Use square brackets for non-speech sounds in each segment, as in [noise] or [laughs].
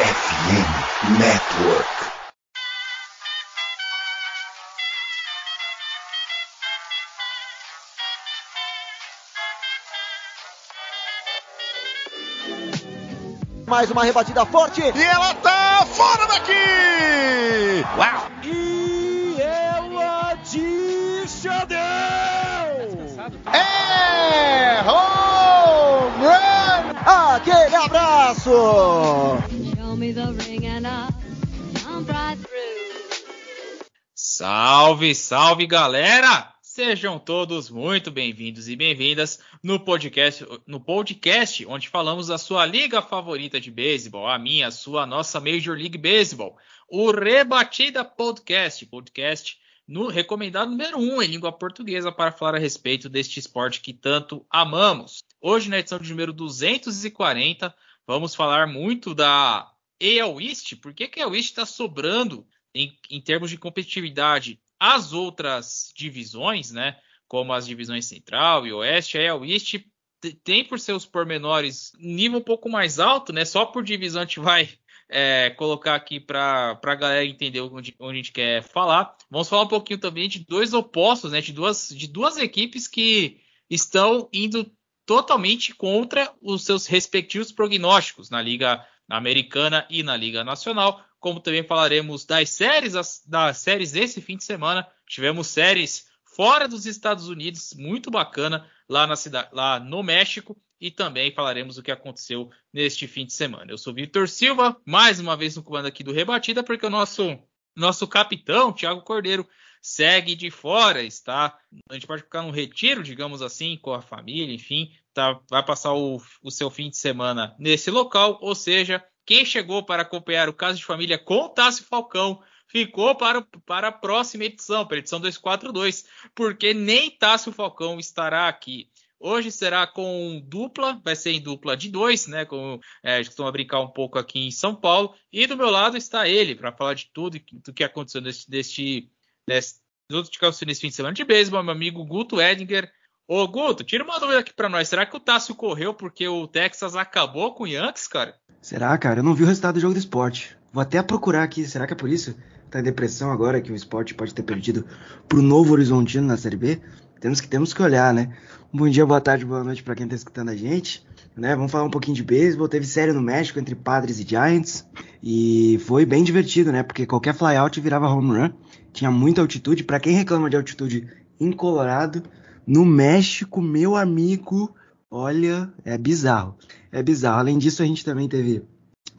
FM Network. Mais uma rebatida forte. E ela tá fora daqui! Uau! E ela descendeu! É home run! Aquele abraço! Salve, salve galera! Sejam todos muito bem-vindos e bem-vindas no podcast, no podcast onde falamos da sua liga favorita de beisebol, a minha, a sua, a nossa Major League Baseball, o Rebatida Podcast, podcast no recomendado número 1 um, em língua portuguesa para falar a respeito deste esporte que tanto amamos. Hoje, na edição de número 240, vamos falar muito da AL East, por que, que a AL East está sobrando em, em termos de competitividade as outras divisões, né, como as divisões Central e Oeste, a El East tem por seus pormenores nível um pouco mais alto, né? Só por divisão a gente vai é, colocar aqui para a galera entender onde, onde, a gente quer falar. Vamos falar um pouquinho também de dois opostos, né? De duas, de duas equipes que estão indo totalmente contra os seus respectivos prognósticos na Liga Americana e na Liga Nacional como também falaremos das séries, das séries desse fim de semana. Tivemos séries fora dos Estados Unidos, muito bacana lá na cidade, lá no México, e também falaremos o que aconteceu neste fim de semana. Eu sou Vitor Silva, mais uma vez no comando aqui do Rebatida, porque o nosso nosso capitão, Thiago Cordeiro, segue de fora, está. A gente pode ficar num retiro, digamos assim, com a família, enfim, tá, vai passar o, o seu fim de semana nesse local, ou seja, quem chegou para acompanhar o caso de família com Tássio Falcão ficou para, para a próxima edição, para a edição 242, porque nem Tássio Falcão estará aqui. Hoje será com dupla, vai ser em dupla de dois, né? Como é, costuma brincar um pouco aqui em São Paulo. E do meu lado está ele, para falar de tudo do que aconteceu neste, deste, deste, deste, nesse fim de semana de beisebol, meu amigo Guto Edinger. Ô, Guto, tira uma dúvida aqui para nós. Será que o Tássio correu porque o Texas acabou com o Yankees, cara? Será, cara? Eu não vi o resultado do jogo do esporte. Vou até procurar aqui. Será que é por isso? Tá em depressão agora que o esporte pode ter perdido pro Novo Horizontino na Série B? Temos que, temos que olhar, né? Bom dia, boa tarde, boa noite para quem tá escutando a gente. Né? Vamos falar um pouquinho de beisebol. Teve série no México entre Padres e Giants. E foi bem divertido, né? Porque qualquer flyout virava home run. Tinha muita altitude. Para quem reclama de altitude em Colorado, no México, meu amigo, olha, é bizarro. É bizarro. Além disso, a gente também teve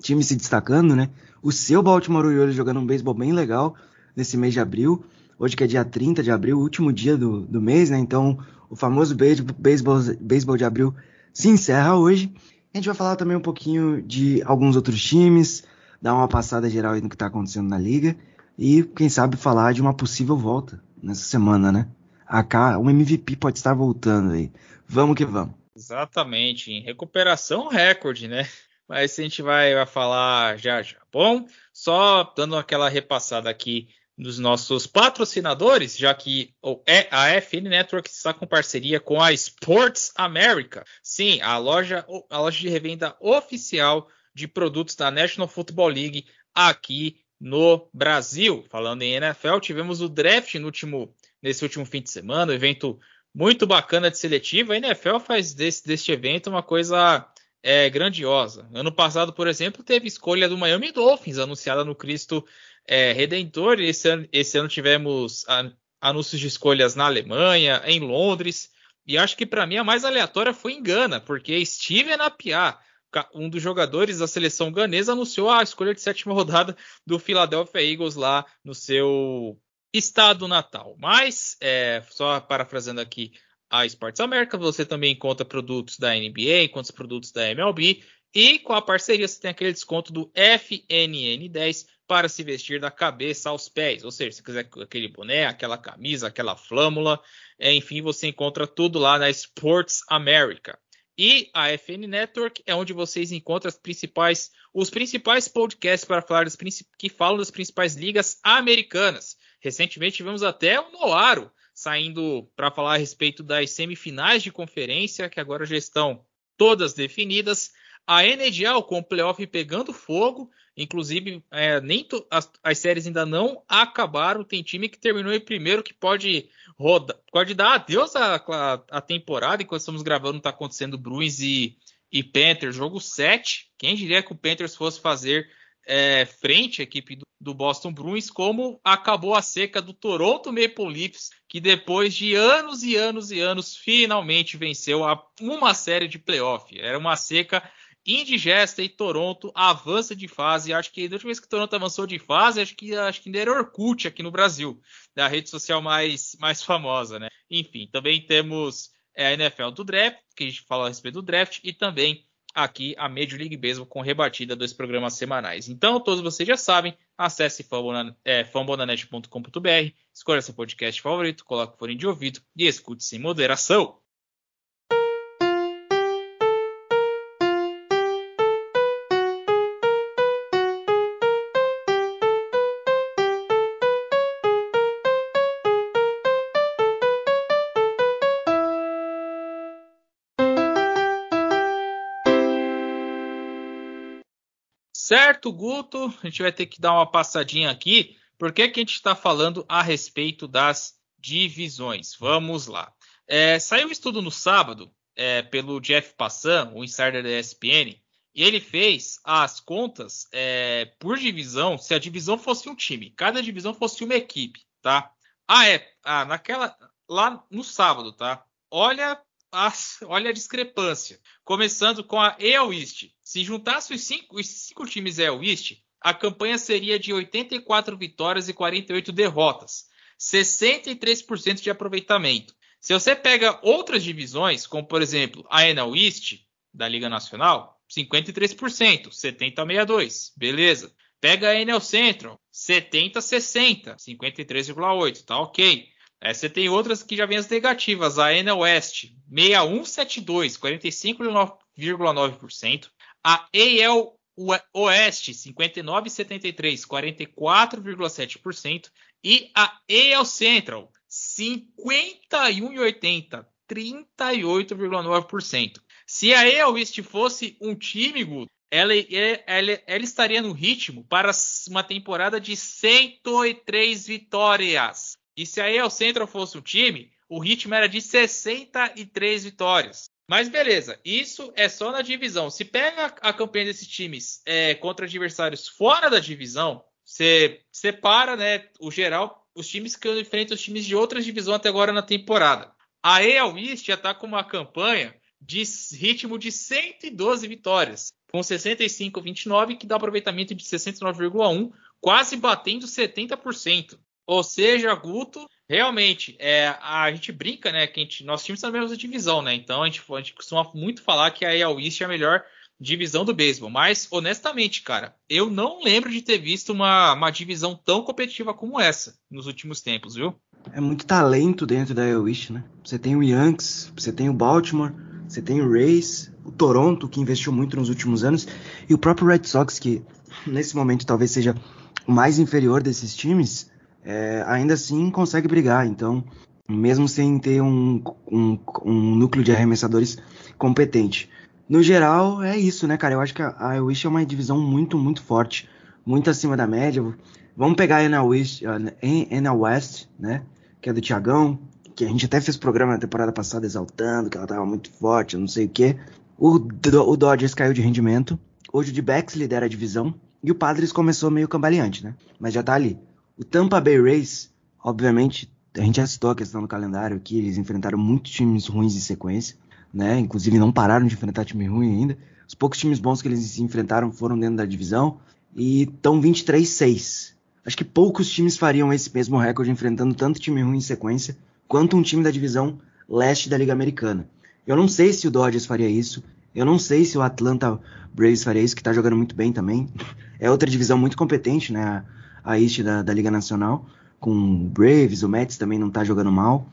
time se destacando, né? O seu Baltimore Orioles jogando um beisebol bem legal nesse mês de abril. Hoje que é dia 30 de abril, último dia do, do mês, né? Então, o famoso beisebol, de abril se encerra hoje. A gente vai falar também um pouquinho de alguns outros times, dar uma passada geral aí no que está acontecendo na liga e, quem sabe, falar de uma possível volta nessa semana, né? A K, um MVP pode estar voltando aí. Vamos que vamos. Exatamente, em recuperação recorde, né? [laughs] Mas a gente vai, falar já já. Bom, só dando aquela repassada aqui nos nossos patrocinadores, já que é a FN Network está com parceria com a Sports America. Sim, a loja, a loja de revenda oficial de produtos da National Football League aqui no Brasil. Falando em NFL, tivemos o draft no último, nesse último fim de semana, o evento muito bacana de seletiva. A NFL faz desse, deste evento uma coisa é, grandiosa. Ano passado, por exemplo, teve escolha do Miami Dolphins anunciada no Cristo é, Redentor. Esse ano, esse ano tivemos anúncios de escolhas na Alemanha, em Londres. E acho que para mim a mais aleatória foi em Gana, porque Steven Apiá, um dos jogadores da seleção ganesa, anunciou a escolha de sétima rodada do Philadelphia Eagles lá no seu estado natal. Mas, é, só parafraseando aqui a Sports America, você também encontra produtos da NBA, encontra produtos da MLB. E com a parceria você tem aquele desconto do FNN10 para se vestir da cabeça aos pés. Ou seja, se quiser aquele boné, aquela camisa, aquela flâmula, é, enfim, você encontra tudo lá na Sports America. E a FN Network é onde vocês encontram principais, os principais podcasts para falar das, que falam das principais ligas americanas. Recentemente tivemos até o Noaro saindo para falar a respeito das semifinais de conferência, que agora já estão todas definidas. A NHL com o playoff pegando fogo, inclusive é, nem as, as, séries ainda não acabaram. Tem time que terminou em primeiro que pode rodar, pode dar adeus à, temporada. Enquanto estamos gravando, está acontecendo Bruins e, e Panthers, jogo 7. Quem diria que o Panthers fosse fazer é, frente à equipe do, do, Boston Bruins, como acabou a seca do Toronto Maple Leafs, que depois de anos e anos e anos finalmente venceu a, uma série de playoff. Era uma seca indigesta e Toronto avança de fase. Acho que da última vez que Toronto avançou de fase, acho que acho que ainda era Orkut aqui no Brasil, da rede social mais, mais famosa, né? Enfim, também temos é, a NFL do draft, que a gente fala a respeito do draft, e também aqui a Major League Baseball com rebatida dos programas semanais. Então, todos vocês já sabem, acesse fambonanet.com.br, é, escolha seu podcast favorito, coloque o fone de ouvido e escute sem moderação. Certo, Guto, a gente vai ter que dar uma passadinha aqui. Por que, que a gente está falando a respeito das divisões? Vamos lá. É, saiu um estudo no sábado é, pelo Jeff Passan, o insider da ESPN, e ele fez as contas é, por divisão, se a divisão fosse um time, cada divisão fosse uma equipe, tá? Ah, é, ah, naquela lá no sábado, tá? Olha olha a discrepância. Começando com a EL East. Se juntasse os cinco, os cinco times EL East, a campanha seria de 84 vitórias e 48 derrotas. 63% de aproveitamento. Se você pega outras divisões, como por exemplo a NL East da Liga Nacional, 53%, 70 a 62, beleza. Pega a NL Central, 70 a 60, 53,8, tá ok. É, você tem outras que já vêm as negativas. A Enel West, 6172, 45,9%. A AL Oeste, 59,73, 44,7%. E a AL Central, 51,80, 38,9%. Se a AL East fosse um time, ela, ela, ela, estaria no ritmo para uma temporada de 103 vitórias. E se aí o Central fosse um time, o ritmo era de 63 vitórias. Mas beleza, isso é só na divisão. Se pega a campanha desses times é, contra adversários fora da divisão, você separa né, o geral, os times que enfrentam os times de outras divisões até agora na temporada. A AL East já está com uma campanha de ritmo de 112 vitórias, com 65,29, que dá aproveitamento de 69,1, quase batendo 70%. Ou seja, Guto, realmente, é, a gente brinca, né? Que gente, nosso time está na mesma divisão, né? Então a gente, a gente costuma muito falar que a AL East é a melhor divisão do beisebol. Mas, honestamente, cara, eu não lembro de ter visto uma, uma divisão tão competitiva como essa nos últimos tempos, viu? É muito talento dentro da AL East, né? Você tem o Yankees, você tem o Baltimore, você tem o Rays, o Toronto, que investiu muito nos últimos anos, e o próprio Red Sox, que nesse momento talvez seja o mais inferior desses times, é, ainda assim consegue brigar. Então, mesmo sem ter um, um, um, núcleo de arremessadores competente. No geral, é isso, né, cara? Eu acho que a, Wish é uma divisão muito, muito forte, muito acima da média. Vamos pegar a NL West né? Que é do Tiagão, que a gente até fez programa na temporada passada exaltando que ela tava muito forte, não sei o quê. O, o Dodgers caiu de rendimento. Hoje o D-Backs lidera a divisão. E o Padres começou meio cambaleante, né? Mas já tá ali. O Tampa Bay Rays, obviamente, a gente já citou a questão do calendário aqui, eles enfrentaram muitos times ruins em sequência, né? Inclusive não pararam de enfrentar time ruim ainda. Os poucos times bons que eles enfrentaram foram dentro da divisão e estão 23-6. Acho que poucos times fariam esse mesmo recorde enfrentando tanto time ruim em sequência quanto um time da divisão leste da Liga Americana. Eu não sei se o Dodgers faria isso. Eu não sei se o Atlanta Braves faria isso, que tá jogando muito bem também. [laughs] É outra divisão muito competente, né? A East da, da, Liga Nacional, com o Braves, o Mets também não tá jogando mal,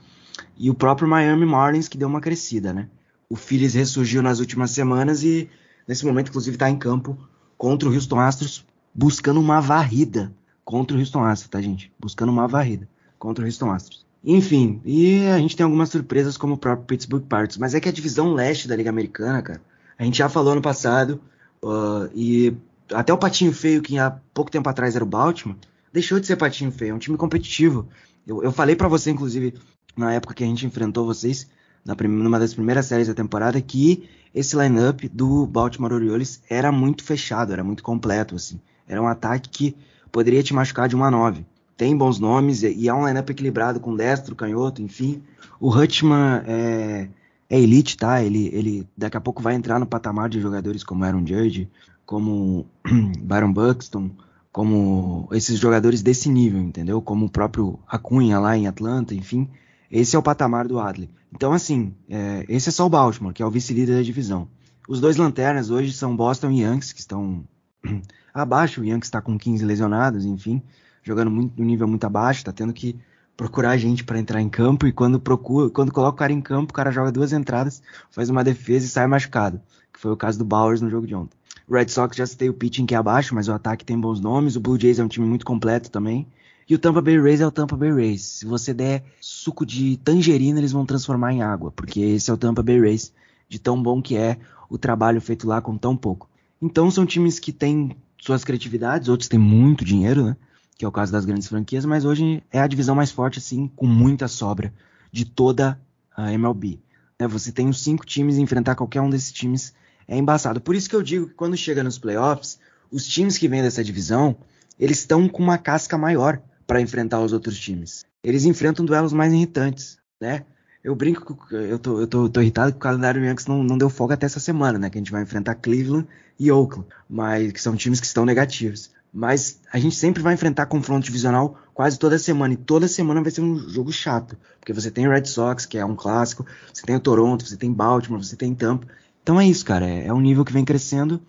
e o próprio Miami Marlins que deu uma crescida, né? O Phillies ressurgiu nas últimas semanas e nesse momento inclusive está em campo contra o Houston Astros buscando uma varrida contra o Houston Astros, tá gente? Buscando uma varrida contra o Houston Astros. Enfim, e a gente tem algumas surpresas como o próprio Pittsburgh Pirates, mas é que a divisão leste da Liga Americana, cara, A gente já falou no passado, uh, e até o Patinho Feio, que há pouco tempo atrás era o Baltimore, deixou de ser Patinho Feio, é um time competitivo. Eu, eu falei para você, inclusive, na época que a gente enfrentou vocês, na numa das primeiras séries da temporada, que esse lineup do Baltimore Orioles era muito fechado, era muito completo, assim. Era um ataque que poderia te machucar de 1 a 9. Tem bons nomes e é um lineup equilibrado com destro, canhoto, enfim. O Hutchman é, é elite, tá? Ele, ele daqui a pouco vai entrar no patamar de jogadores como Aaron Judge, como [clears throat] Byron Buxton, como esses jogadores desse nível, entendeu? Como o próprio Acunha lá em Atlanta, enfim. Esse é o patamar do Adley. Então, assim, é, esse é só o Baltimore, que é o vice-líder da divisão. Os dois lanternas hoje são Boston e Yankees, que estão [clears throat] abaixo. O Yankees está com 15 lesionados, enfim, jogando muito, um nível muito abaixo, está tendo que procurar gente para entrar em campo e quando procura, quando coloca o cara em campo, o cara joga duas entradas, faz uma defesa e sai machucado, que foi o caso do Bowers no jogo de ontem. O Red Sox já citei o pitching que é abaixo, mas o ataque tem bons nomes. O Blue Jays é um time muito completo também. E o Tampa Bay Rays é o Tampa Bay Rays. Se você der suco de tangerina, eles vão transformar em água, porque esse é o Tampa Bay Rays, de tão bom que é o trabalho feito lá com tão pouco. Então são times que têm suas criatividades, outros têm muito dinheiro, né? Que é o caso das grandes franquias, mas hoje é a divisão mais forte, assim, com muita sobra de toda a MLB. Né? Você tem os cinco times e enfrentar qualquer um desses times é embaçado. Por isso que eu digo que quando chega nos playoffs, os times que vêm dessa divisão, eles estão com uma casca maior para enfrentar os outros times. Eles enfrentam duelos mais irritantes, né? Eu brinco eu tô, eu tô, tô irritado que o calendário Yankees não, não deu folga até essa semana, né? Que a gente vai enfrentar Cleveland e Oakland, mas que são times que estão negativos. Mas a gente sempre vai enfrentar confronto divisional quase toda semana. E toda semana vai ser um jogo chato. Porque você tem o Red Sox, que é um clássico, você tem o Toronto, você tem Baltimore, você tem Tampa. Então é isso, cara. É, é um nível que vem crescendo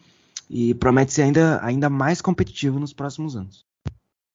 e promete ser ainda, ainda mais competitivo nos próximos anos.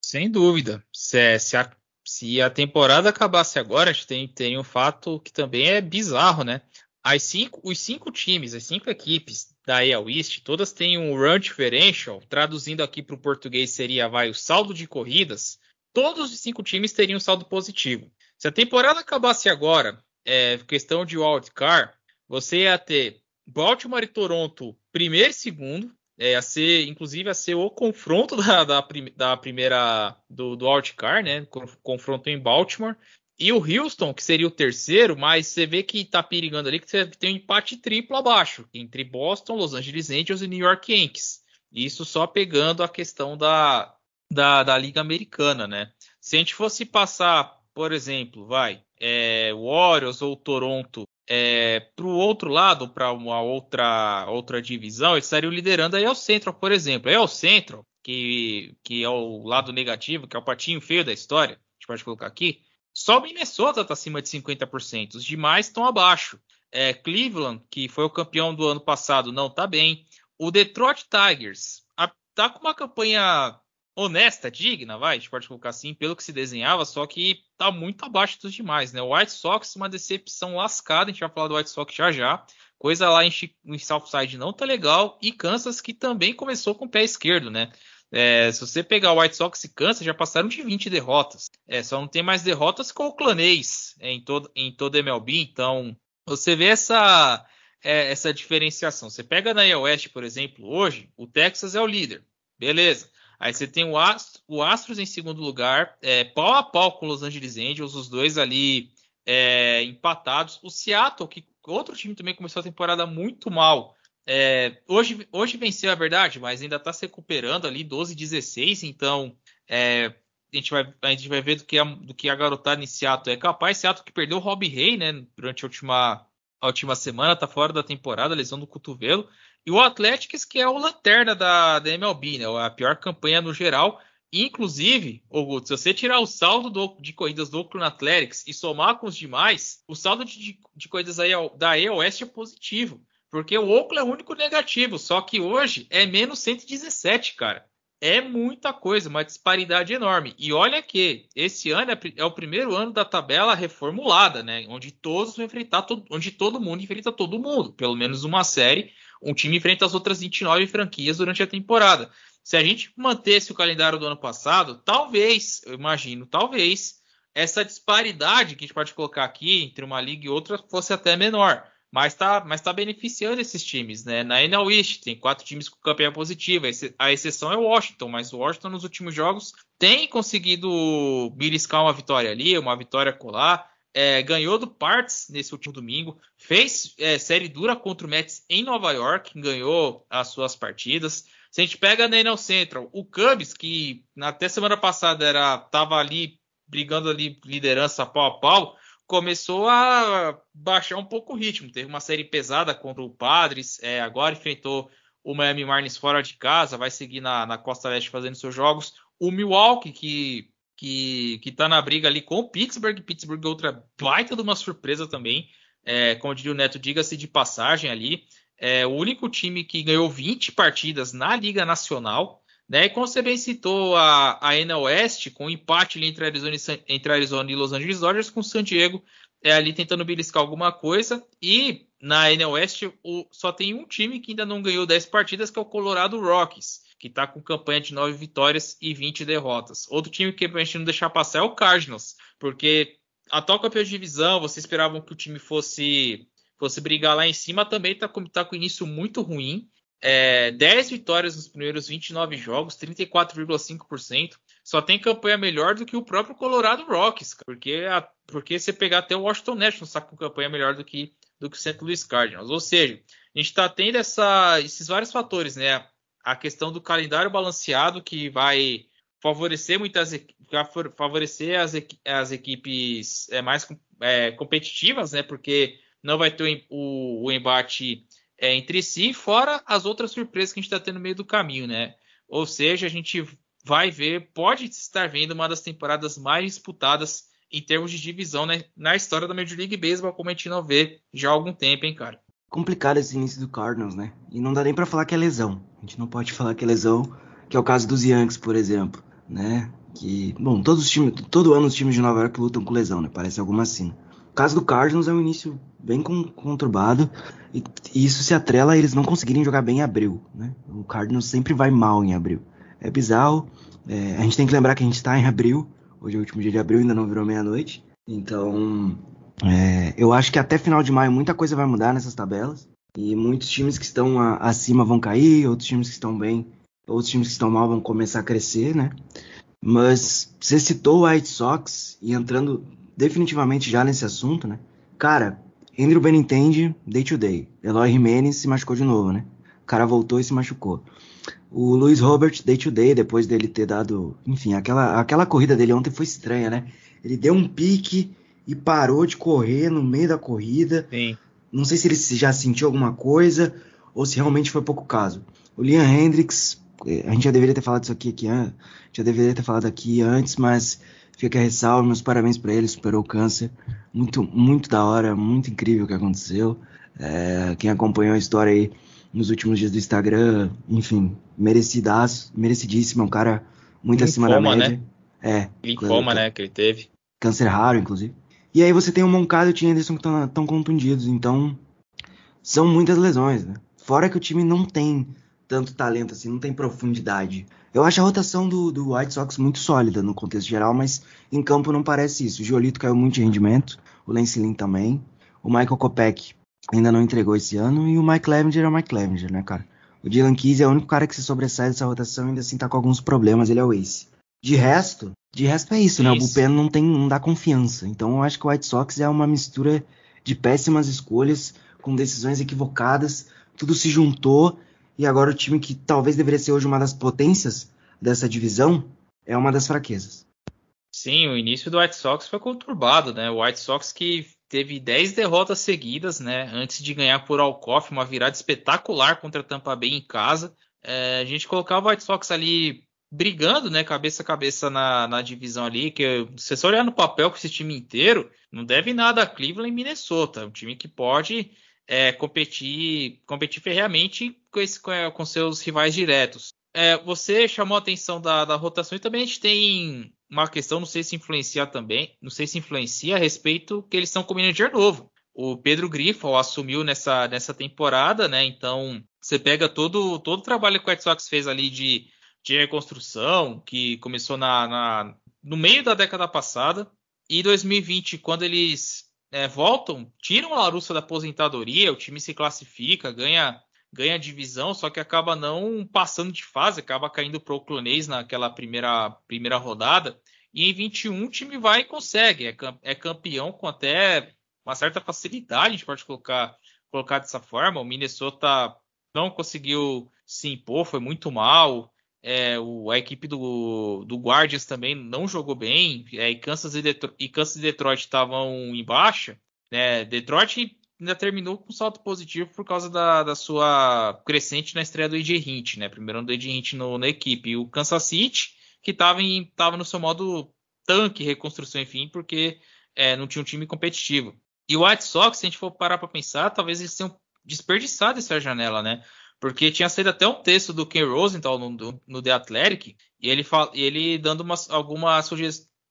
Sem dúvida. Se, se, a, se a temporada acabasse agora, a gente tem, tem um fato que também é bizarro, né? As cinco, os cinco times, as cinco equipes da AL East, todas têm um run differential, traduzindo aqui para o português seria vai o saldo de corridas. Todos os cinco times teriam saldo positivo. Se a temporada acabasse agora, é, questão de wildcard, você ia ter Baltimore e Toronto primeiro e segundo, é, a ser, inclusive, a ser o confronto [laughs] da, da, da primeira do, do Outcar, né? Confronto em Baltimore. E o Houston, que seria o terceiro, mas você vê que tá perigando ali que você tem um empate triplo abaixo, entre Boston, Los Angeles Angels e New York Yankees. Isso só pegando a questão da, da, da Liga Americana, né? Se a gente fosse passar, por exemplo, vai, é, Warriors ou Toronto é, para o outro lado, para uma outra outra divisão, eles estariam liderando aí ao Central, por exemplo. Aí ao Central, que, que é o lado negativo, que é o patinho feio da história, a gente pode colocar aqui, só o Minnesota está acima de 50%, os demais estão abaixo. É, Cleveland, que foi o campeão do ano passado, não está bem. O Detroit Tigers está com uma campanha honesta, digna, vai, a gente pode colocar assim, pelo que se desenhava, só que tá muito abaixo dos demais, né? O White Sox, uma decepção lascada, a gente vai falar do White Sox já já. Coisa lá em, em Southside não tá legal. E Kansas, que também começou com o pé esquerdo, né? É, se você pegar o White Sox e Kansas, já passaram de 20 derrotas. É, só não tem mais derrotas com o Clanês é, em, todo, em toda MLB. Então, você vê essa, é, essa diferenciação. Você pega na West, por exemplo, hoje, o Texas é o líder. Beleza. Aí você tem o, Astro, o Astros em segundo lugar, é, pau a pau com os Los Angeles Angels, os dois ali é, empatados. O Seattle, que outro time também começou a temporada muito mal. É, hoje, hoje venceu, a verdade, mas ainda está se recuperando ali 12-16, então é, a, gente vai, a gente vai ver do que a, do que a garotada em Seattle é capaz. Seattle que perdeu o Rob Ray né, durante a última, a última semana, está fora da temporada, lesão do cotovelo. E o Atlético, que é o lanterna da, da MLB, né? A pior campanha no geral. Inclusive, se você tirar o saldo do, de corridas do Oakland Athletics e somar com os demais, o saldo de, de corridas da EOS é positivo. Porque o Oakland é o único negativo. Só que hoje é menos 117, cara. É muita coisa, uma disparidade enorme. E olha que esse ano é, é o primeiro ano da tabela reformulada, né? Onde todos vão enfrentar, onde todo mundo enfrenta todo mundo. Pelo menos uma série um time enfrenta as outras 29 franquias durante a temporada. Se a gente mantesse o calendário do ano passado, talvez, eu imagino, talvez essa disparidade que a gente pode colocar aqui entre uma liga e outra fosse até menor. Mas está mas tá beneficiando esses times, né? Na NL East tem quatro times com campanha positiva, a exceção é o Washington, mas o Washington nos últimos jogos tem conseguido beliscar uma vitória ali, uma vitória colar, é, ganhou do Parts nesse último domingo, fez é, série dura contra o Mets em Nova York, ganhou as suas partidas. Se a gente pega na NL Central, o Cubs, que até semana passada era tava ali brigando ali liderança pau a pau, começou a baixar um pouco o ritmo. Teve uma série pesada contra o Padres, é, agora enfrentou o Miami Marlins fora de casa, vai seguir na, na Costa Leste fazendo seus jogos. O Milwaukee, que, que, que tá na briga ali com o Pittsburgh. Pittsburgh é outra baita de uma surpresa também. É, como diria o Neto, diga-se de passagem ali. É o único time que ganhou 20 partidas na Liga Nacional. Né? E como você bem citou, a, a NL West, com um empate entre Arizona, e, entre Arizona e Los Angeles Dodgers, com San Diego é, ali tentando beliscar alguma coisa. E na NL West o, só tem um time que ainda não ganhou 10 partidas, que é o Colorado Rockies, que está com campanha de 9 vitórias e 20 derrotas. Outro time que a gente não deixar passar é o Cardinals, porque atual campeão de divisão, vocês esperavam que o time fosse fosse brigar lá em cima, também está com, tá com início muito ruim. É, 10 vitórias nos primeiros 29 jogos, 34,5%. Só tem campanha melhor do que o próprio Colorado Rockies, porque, a, porque você pegar até o Washington Nationals está com campanha melhor do que, do que o St. Louis Cardinals. Ou seja, a gente está tendo essa, esses vários fatores, né? A questão do calendário balanceado que vai favorecer muitas favorecer as, as equipes é, mais é, competitivas, né? Porque não vai ter o, o embate é, entre si, fora as outras surpresas que a gente está tendo no meio do caminho, né? Ou seja, a gente vai ver, pode estar vendo uma das temporadas mais disputadas em termos de divisão né, na história da Major League Baseball, como a gente não vê já há algum tempo, hein, cara? Complicado esse início do Cardinals, né? E não dá nem para falar que é lesão. A gente não pode falar que é lesão, que é o caso dos Yankees, por exemplo, né? Que, bom, todos os times, todo ano os times de Nova York lutam com lesão, né? Parece alguma assim. Caso do Cardinals é um início bem conturbado e, isso se atrela a eles não conseguirem jogar bem em abril, né? O Cardinals sempre vai mal em abril. É bizarro. É, a gente tem que lembrar que a gente está em abril. Hoje é o último dia de abril, ainda não virou meia-noite. Então, é, eu acho que até final de maio muita coisa vai mudar nessas tabelas. E muitos times que estão a, acima vão cair, outros times que estão bem, outros times que estão mal vão começar a crescer, né? Mas você citou o White Sox e entrando definitivamente já nesse assunto, né? Cara, Andrew Benintendi, day to day. Eloy Jimenez se machucou de novo, né? O cara voltou e se machucou. O Luiz Robert, day to day, depois dele ter dado. Enfim, aquela, aquela corrida dele ontem foi estranha, né? Ele deu um pique e parou de correr no meio da corrida. Sim. Não sei se ele já sentiu alguma coisa ou se realmente foi pouco caso. O Liam Hendricks, eh, a gente já deveria ter falado isso aqui, aqui já deveria ter falado aqui antes, mas Fica a ressalva, meus parabéns para ele, superou o câncer. Muito, muito da hora, muito incrível o que aconteceu. É, quem acompanhou a história aí nos últimos dias do Instagram, enfim, merecidaço, merecidíssimo, é um cara muito Linfoma, acima da média. Né? É. Linfoma, né, que ele teve. Câncer raro, inclusive. E aí você tem o Moncada e o Tim Anderson que estão contundidos, então são muitas lesões, né? Fora que o time não tem tanto talento assim, não tem profundidade. Eu acho a rotação do, do White Sox muito sólida no contexto geral, mas em campo não parece isso. O Giolito caiu muito de rendimento, o Lance Lynn também. O Michael Kopech ainda não entregou esse ano e o Mike Levenger é o Mike Levenger, né, cara? O Dylan Keys é o único cara que se sobressai dessa rotação e ainda assim tá com alguns problemas, ele é o ace. De resto, de resto é isso, isso. né? O bullpen não tem, não dá confiança. Então eu acho que o White Sox é uma mistura de péssimas escolhas com decisões equivocadas, tudo se juntou e agora o time que talvez deveria ser hoje uma das potências dessa divisão é uma das fraquezas. Sim, o início do White Sox foi conturbado, né? O White Sox que teve 10 derrotas seguidas, né? Antes de ganhar por Alcoff, uma virada espetacular contra a Tampa Bay em casa. É, a gente colocava o White Sox ali brigando, né? Cabeça a cabeça na, na divisão ali. Que se você olhar no papel com esse time inteiro, não deve nada a Cleveland e Minnesota. Um time que pode é, competir, competir ferreamente com, esse, com seus rivais diretos. É, você chamou a atenção da, da, rotação e também a gente tem uma questão, não sei se influencia também, não sei se influencia a respeito que eles estão com o manager novo. O Pedro Grifo assumiu nessa, nessa temporada, né? Então você pega todo, todo o trabalho que o White Sox fez ali de, de reconstrução, que começou na, na, no meio da década passada, e 2020, quando eles é, voltam, tiram a Larussa da aposentadoria, o time se classifica, ganha ganha divisão, só que acaba não passando de fase, acaba caindo para o Clonês naquela primeira, primeira rodada. E em 21 o time vai e consegue, é, é campeão com até uma certa facilidade, a gente pode colocar, colocar dessa forma. O Minnesota não conseguiu se impor, foi muito mal. É, o, a equipe do, do Guardians também não jogou bem. É, e, Kansas e, e Kansas e Detroit estavam em baixa. Né? Detroit ainda terminou com salto positivo por causa da, da sua crescente na estreia do AJ Hint, né? Primeiro ano do AJ Hint no, na equipe. E o Kansas City, que estava no seu modo tanque, reconstrução, enfim, porque é, não tinha um time competitivo. E o White Sox, se a gente for parar para pensar, talvez eles tenham desperdiçado essa janela, né? Porque tinha saído até um texto do Ken Rosenthal no, no The Athletic, e ele, fala, ele dando umas, algumas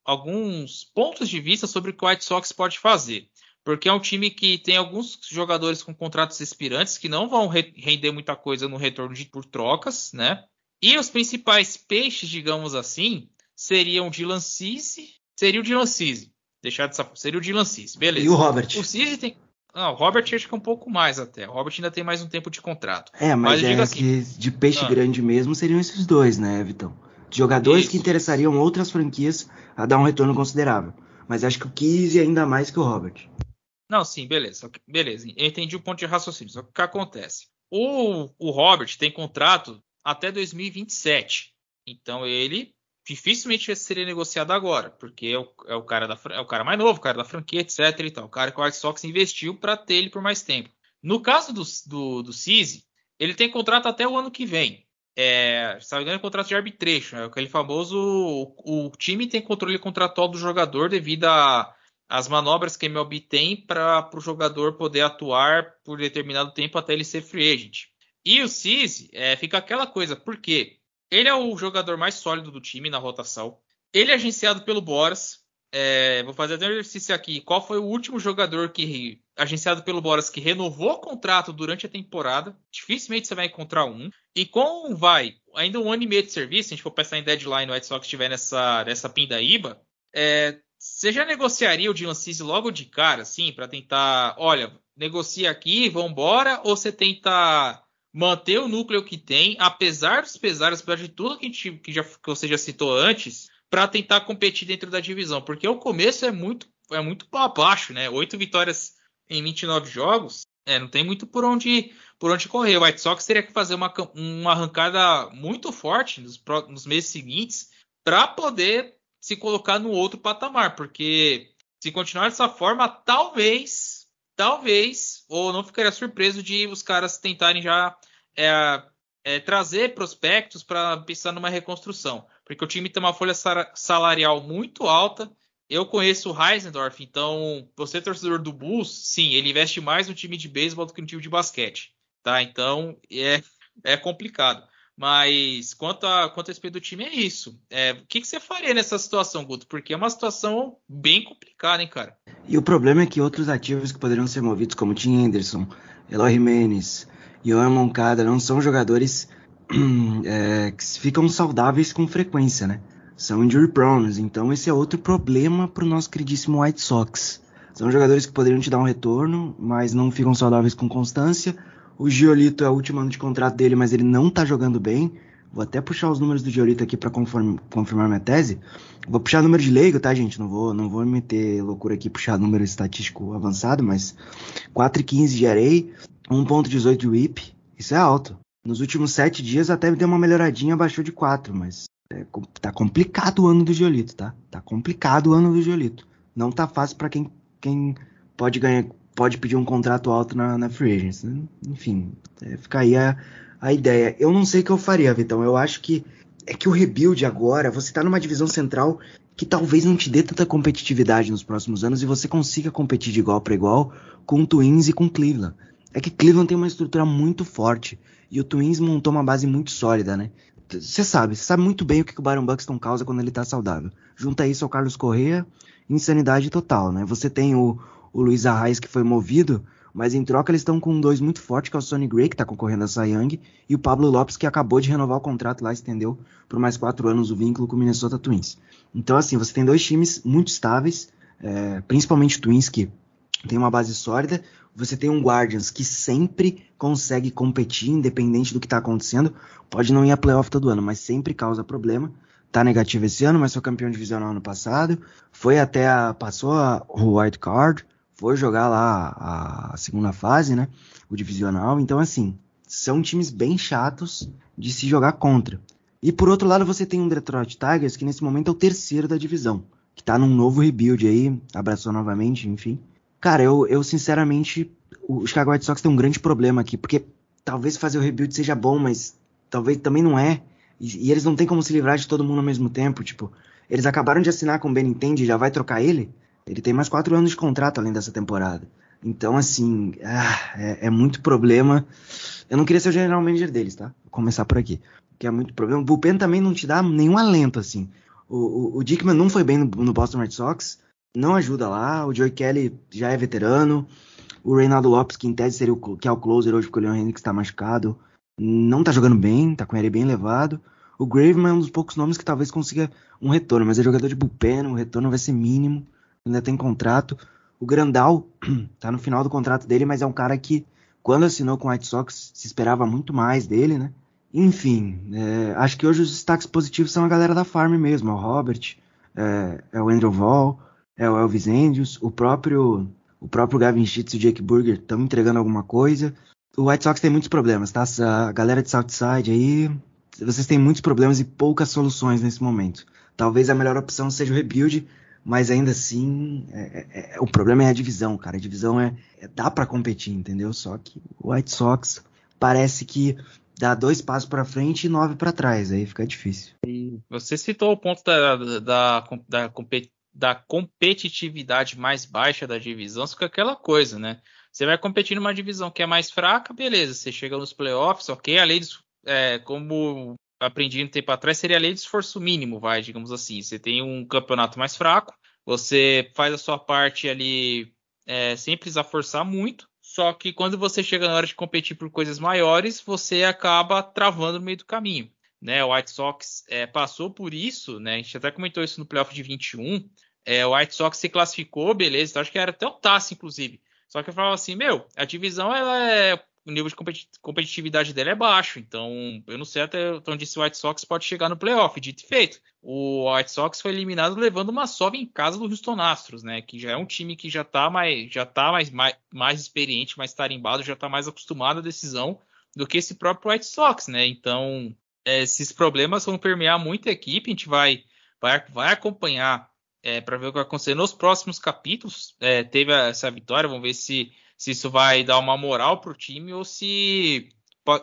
alguns pontos de vista sobre o que o White Sox pode fazer porque é um time que tem alguns jogadores com contratos expirantes que não vão re render muita coisa no retorno de, por trocas, né? E os principais peixes, digamos assim, seriam o Dylan Cease, seria o Dylan Cease, deixar de seria o Dylan Cease, beleza. E o Robert. O Cease tem não, o Robert acho que é um pouco mais até. O Robert ainda tem mais um tempo de contrato. É, mas, mas é assim, que de peixe ah. grande mesmo seriam esses dois, né, Vitão? Jogadores Isso. que interessariam outras franquias a dar um retorno considerável. Mas acho que o Kise ainda mais que o Robert. Não, sim, beleza. Beleza. Eu entendi o ponto de raciocínio. Só que o que acontece? O, o Robert tem contrato até 2027. Então ele dificilmente seria negociado agora, porque é o, é o, cara, da, é o cara mais novo, o cara da franquia, etc. E tal. O cara que o White Sox investiu para ter ele por mais tempo. No caso do, do, do Cisi, ele tem contrato até o ano que vem. É, se não é contrato de arbitration, é aquele famoso. O, o time tem controle contratual do jogador devido as manobras que a MLB tem para o jogador poder atuar por determinado tempo até ele ser free agent. E o Cise é, fica aquela coisa, porque ele é o jogador mais sólido do time na rotação. Ele é agenciado pelo Boras. É, vou fazer até um exercício aqui. Qual foi o último jogador que agenciado pelo Boras que renovou o contrato durante a temporada? Dificilmente você vai encontrar um. E com vai ainda um ano e meio de serviço, se a gente for pensar em deadline, o White Sox estiver nessa, nessa pindaíba, é, você já negociaria o Dylan Cease logo de cara, assim, para tentar, olha, negocia aqui, vambora, ou você tenta manter o núcleo que tem, apesar dos pesares, apesar de tudo que, gente, que, já, que você já citou antes, para tentar competir dentro da divisão? Porque o começo é muito, é muito para baixo, né? Oito vitórias em 29 jogos, é, não tem muito por onde, por onde correr. O White Sox teria que fazer uma, uma arrancada muito forte nos, nos meses seguintes para poder se colocar no outro patamar, porque se continuar dessa forma, talvez, talvez, ou não ficaria surpreso de os caras tentarem já é, é, trazer prospectos para pensar numa reconstrução, porque o time tem uma folha salarial muito alta. Eu conheço o Heisendorf, então você torcedor do Bulls, sim, ele investe mais no time de beisebol do que no time de basquete, tá? Então é, é complicado. Mas quanto a, quanto a respeito do time, é isso. É, o que, que, você faria nessa situação, Guto? Porque é uma situação bem complicada, hein, cara? E o problema é que outros ativos que poderiam ser movidos, como Tim Anderson, Eloy Jimenez, Ian Moncada, não são jogadores [clears throat] é, que ficam saudáveis com frequência, né? São injury prone, então esse é outro problema para o nosso queridíssimo White Sox. São jogadores que poderiam te dar um retorno, mas não ficam saudáveis com constância o Giolito é o último ano de contrato dele, mas ele não tá jogando bem. Vou até puxar os números do Giolito aqui para confirmar minha tese. Vou puxar número de leigo, tá, gente? Não vou, não vou meter loucura aqui, puxar número estatístico avançado, mas 4,15 de array, 1,18 de whip, isso é alto. Nos últimos sete dias até deu uma melhoradinha, baixou de 4, mas é, tá complicado o ano do Giolito, tá? Tá complicado o ano do Giolito. Não tá fácil para quem, quem pode ganhar, pode pedir um contrato alto na, na free agency. Né? Enfim, é, fica aí a, a ideia. Eu não sei o que eu faria, Vitão. Eu acho que é que o rebuild agora, você tá numa divisão central que talvez não te dê tanta competitividade nos próximos anos e você consiga competir de igual para igual com o Twins e com Cleveland. É que Cleveland tem uma estrutura muito forte e o Twins montou uma base muito sólida, né? Você sabe, você sabe muito bem o que o Byron Buxton causa quando ele tá saudável. Junta isso ao Carlos Correa, insanidade total, né? Você tem o, o Luiz Arraes que foi movido, mas em troca eles estão com dois muito fortes, que é o Sonny Gray, que está concorrendo a Young, e o Pablo Lopes, que acabou de renovar o contrato lá, estendeu por mais quatro anos o vínculo com o Minnesota Twins. Então, assim, você tem dois times muito estáveis, é, principalmente Twins, que tem uma base sólida. Você tem um Guardians que sempre consegue competir, independente do que está acontecendo. Pode não ir a playoff todo ano, mas sempre causa problema. Tá negativo esse ano, mas foi campeão divisional ano passado. Foi até a. passou a, o White Card. Foi jogar lá a segunda fase, né? O divisional. Então, assim, são times bem chatos de se jogar contra. E por outro lado, você tem um Detroit Tigers que nesse momento é o terceiro da divisão, que tá num novo rebuild aí, abraçou novamente, enfim. Cara, eu, eu sinceramente, o Chicago White Sox tem um grande problema aqui, porque talvez fazer o rebuild seja bom, mas talvez também não é. E, e eles não têm como se livrar de todo mundo ao mesmo tempo, tipo, eles acabaram de assinar com o Benintendi, já vai trocar ele? Ele tem mais quatro anos de contrato além dessa temporada. Então, assim, ah, é, é, muito problema. Eu não queria ser o general manager deles, tá? Vou começar por aqui. Que é muito problema. O Bullpen também não te dá nenhum alento, assim. O, o, o Dickman não foi bem no, no Boston Red Sox não ajuda lá. O Joey Kelly já é veterano. O Reinaldo Lopes, que em tese seria o, que é o closer hoje, porque o Leon Henrique está machucado, não está jogando bem, está com ele bem elevado. O Graveman é um dos poucos nomes que talvez consiga um retorno, mas é jogador de bullpen, o retorno vai ser mínimo, ainda tem contrato. O Grandal está [clears throat] no final do contrato dele, mas é um cara que, quando assinou com o White Sox, se esperava muito mais dele, né? Enfim, é, acho que hoje os destaques positivos são a galera da farm mesmo, é o Robert, é, é o Andrew Wall, é o Elvis Andrews, o próprio o próprio Gavin Sheets e o Jake Burger estão entregando alguma coisa. O White Sox tem muitos problemas, tá? A galera de Southside aí, vocês têm muitos problemas e poucas soluções nesse momento. Talvez a melhor opção seja o rebuild, mas ainda assim, é, é, é o problema é a divisão, cara. A divisão é, é dá para competir, entendeu? Só que o White Sox parece que dá dois passos para frente e nove para trás, aí fica difícil. Você citou o ponto da, da, da, da competitividade mais baixa da divisão, fica aquela coisa, né? Você vai competir numa divisão que é mais fraca, beleza, você chega nos playoffs, ok, a lei é, como aprendi um tempo atrás, seria a lei de esforço mínimo, vai, digamos assim. Você tem um campeonato mais fraco, você faz a sua parte ali é, sem precisar forçar muito, só que quando você chega na hora de competir por coisas maiores, você acaba travando no meio do caminho. Né, o White Sox é, passou por isso, né, a gente até comentou isso no playoff de 21, é, o White Sox se classificou, beleza, então acho que era até o TAS, inclusive. Só que eu falava assim, meu, a divisão, ela é, o nível de competitividade dela é baixo, então eu não sei até onde esse White Sox pode chegar no playoff, dito e feito. O White Sox foi eliminado levando uma sova em casa do Houston Astros, né, que já é um time que já está mais, já tá mais, mais, mais experiente, mais tarimbado, já está mais acostumado à decisão do que esse próprio White Sox, né, então é, esses problemas vão permear muito a equipe, a gente vai, vai, vai acompanhar é, para ver o que vai acontecer nos próximos capítulos. É, teve essa vitória, vamos ver se, se isso vai dar uma moral para o time ou se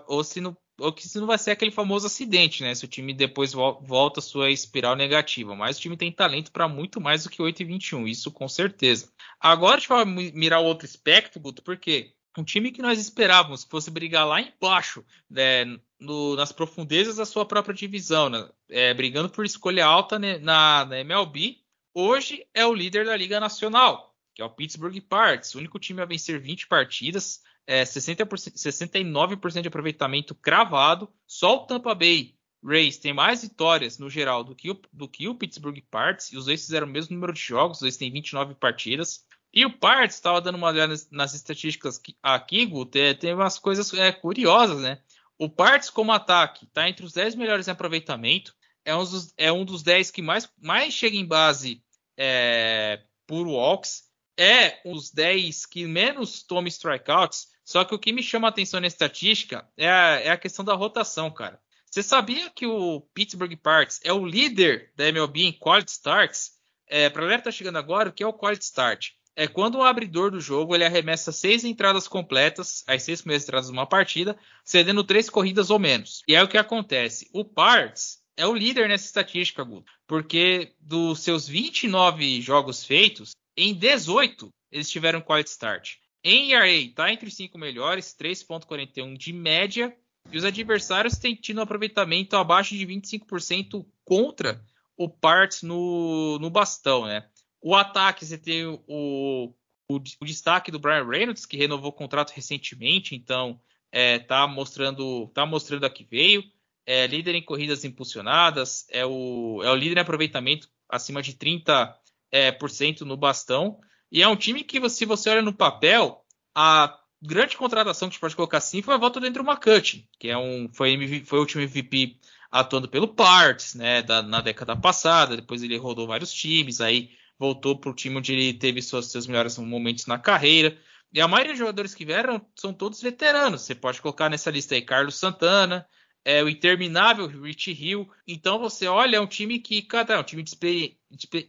ou se não ou que se não vai ser aquele famoso acidente, né? Se o time depois volta à sua espiral negativa. Mas o time tem talento para muito mais do que 8 e 21, isso com certeza. Agora a gente vai mirar outro aspecto, Guto, porque um time que nós esperávamos que fosse brigar lá embaixo, né, no, nas profundezas da sua própria divisão, né, é, brigando por escolha alta né, na, na MLB, Hoje é o líder da Liga Nacional, que é o Pittsburgh Pirates, o único time a vencer 20 partidas, é 60%, 69% de aproveitamento cravado. Só o Tampa Bay Rays tem mais vitórias no geral do que o, do que o Pittsburgh Pirates, e os dois fizeram o mesmo número de jogos, os dois têm 29 partidas. E o Pirates estava dando uma olhada nas, nas estatísticas aqui, Gu, tem, umas coisas é, curiosas, né? O Pirates como ataque está entre os 10 melhores em aproveitamento, é um dos, é um dos 10 que mais, mais chega em base é, por walks. É um dos 10 que menos toma strikeouts. Só que o que me chama a atenção na estatística é a, é a questão da rotação, cara. Você sabia que o Pittsburgh Pirates é o líder da MLB em quality starts? É, para galera que tá chegando agora, o que é o quality start? É quando o abridor do jogo ele arremessa seis entradas completas, as seis primeiras entradas de uma partida, cedendo três corridas ou menos. E é o que acontece. O Pirates é o líder nessa estatística, Guto, porque dos seus 29 jogos feitos, em 18 eles tiveram quality start. Em ERA, está entre os cinco melhores, 3.41 de média, e os adversários têm tido um aproveitamento abaixo de 25% contra o Parts no, no bastão, né? O ataque, você tem o, o, o, destaque do Brian Reynolds, que renovou o contrato recentemente, então é, tá mostrando tá mostrando a que veio é líder em corridas impulsionadas, é o, é o líder em aproveitamento acima de 30% é, por cento no bastão. E é um time que, se você olha no papel, a grande contratação que a gente pode colocar assim foi a volta do Andrew McCutcheon, que é um, foi, foi o último MVP atuando pelo Parts, né, da, na década passada. Depois ele rodou vários times, aí voltou para o time onde ele teve seus, seus melhores momentos na carreira. E a maioria dos jogadores que vieram são todos veteranos. Você pode colocar nessa lista aí Carlos Santana, é, o interminável Rich Hill. Então você olha, é um time que, cada é um time de,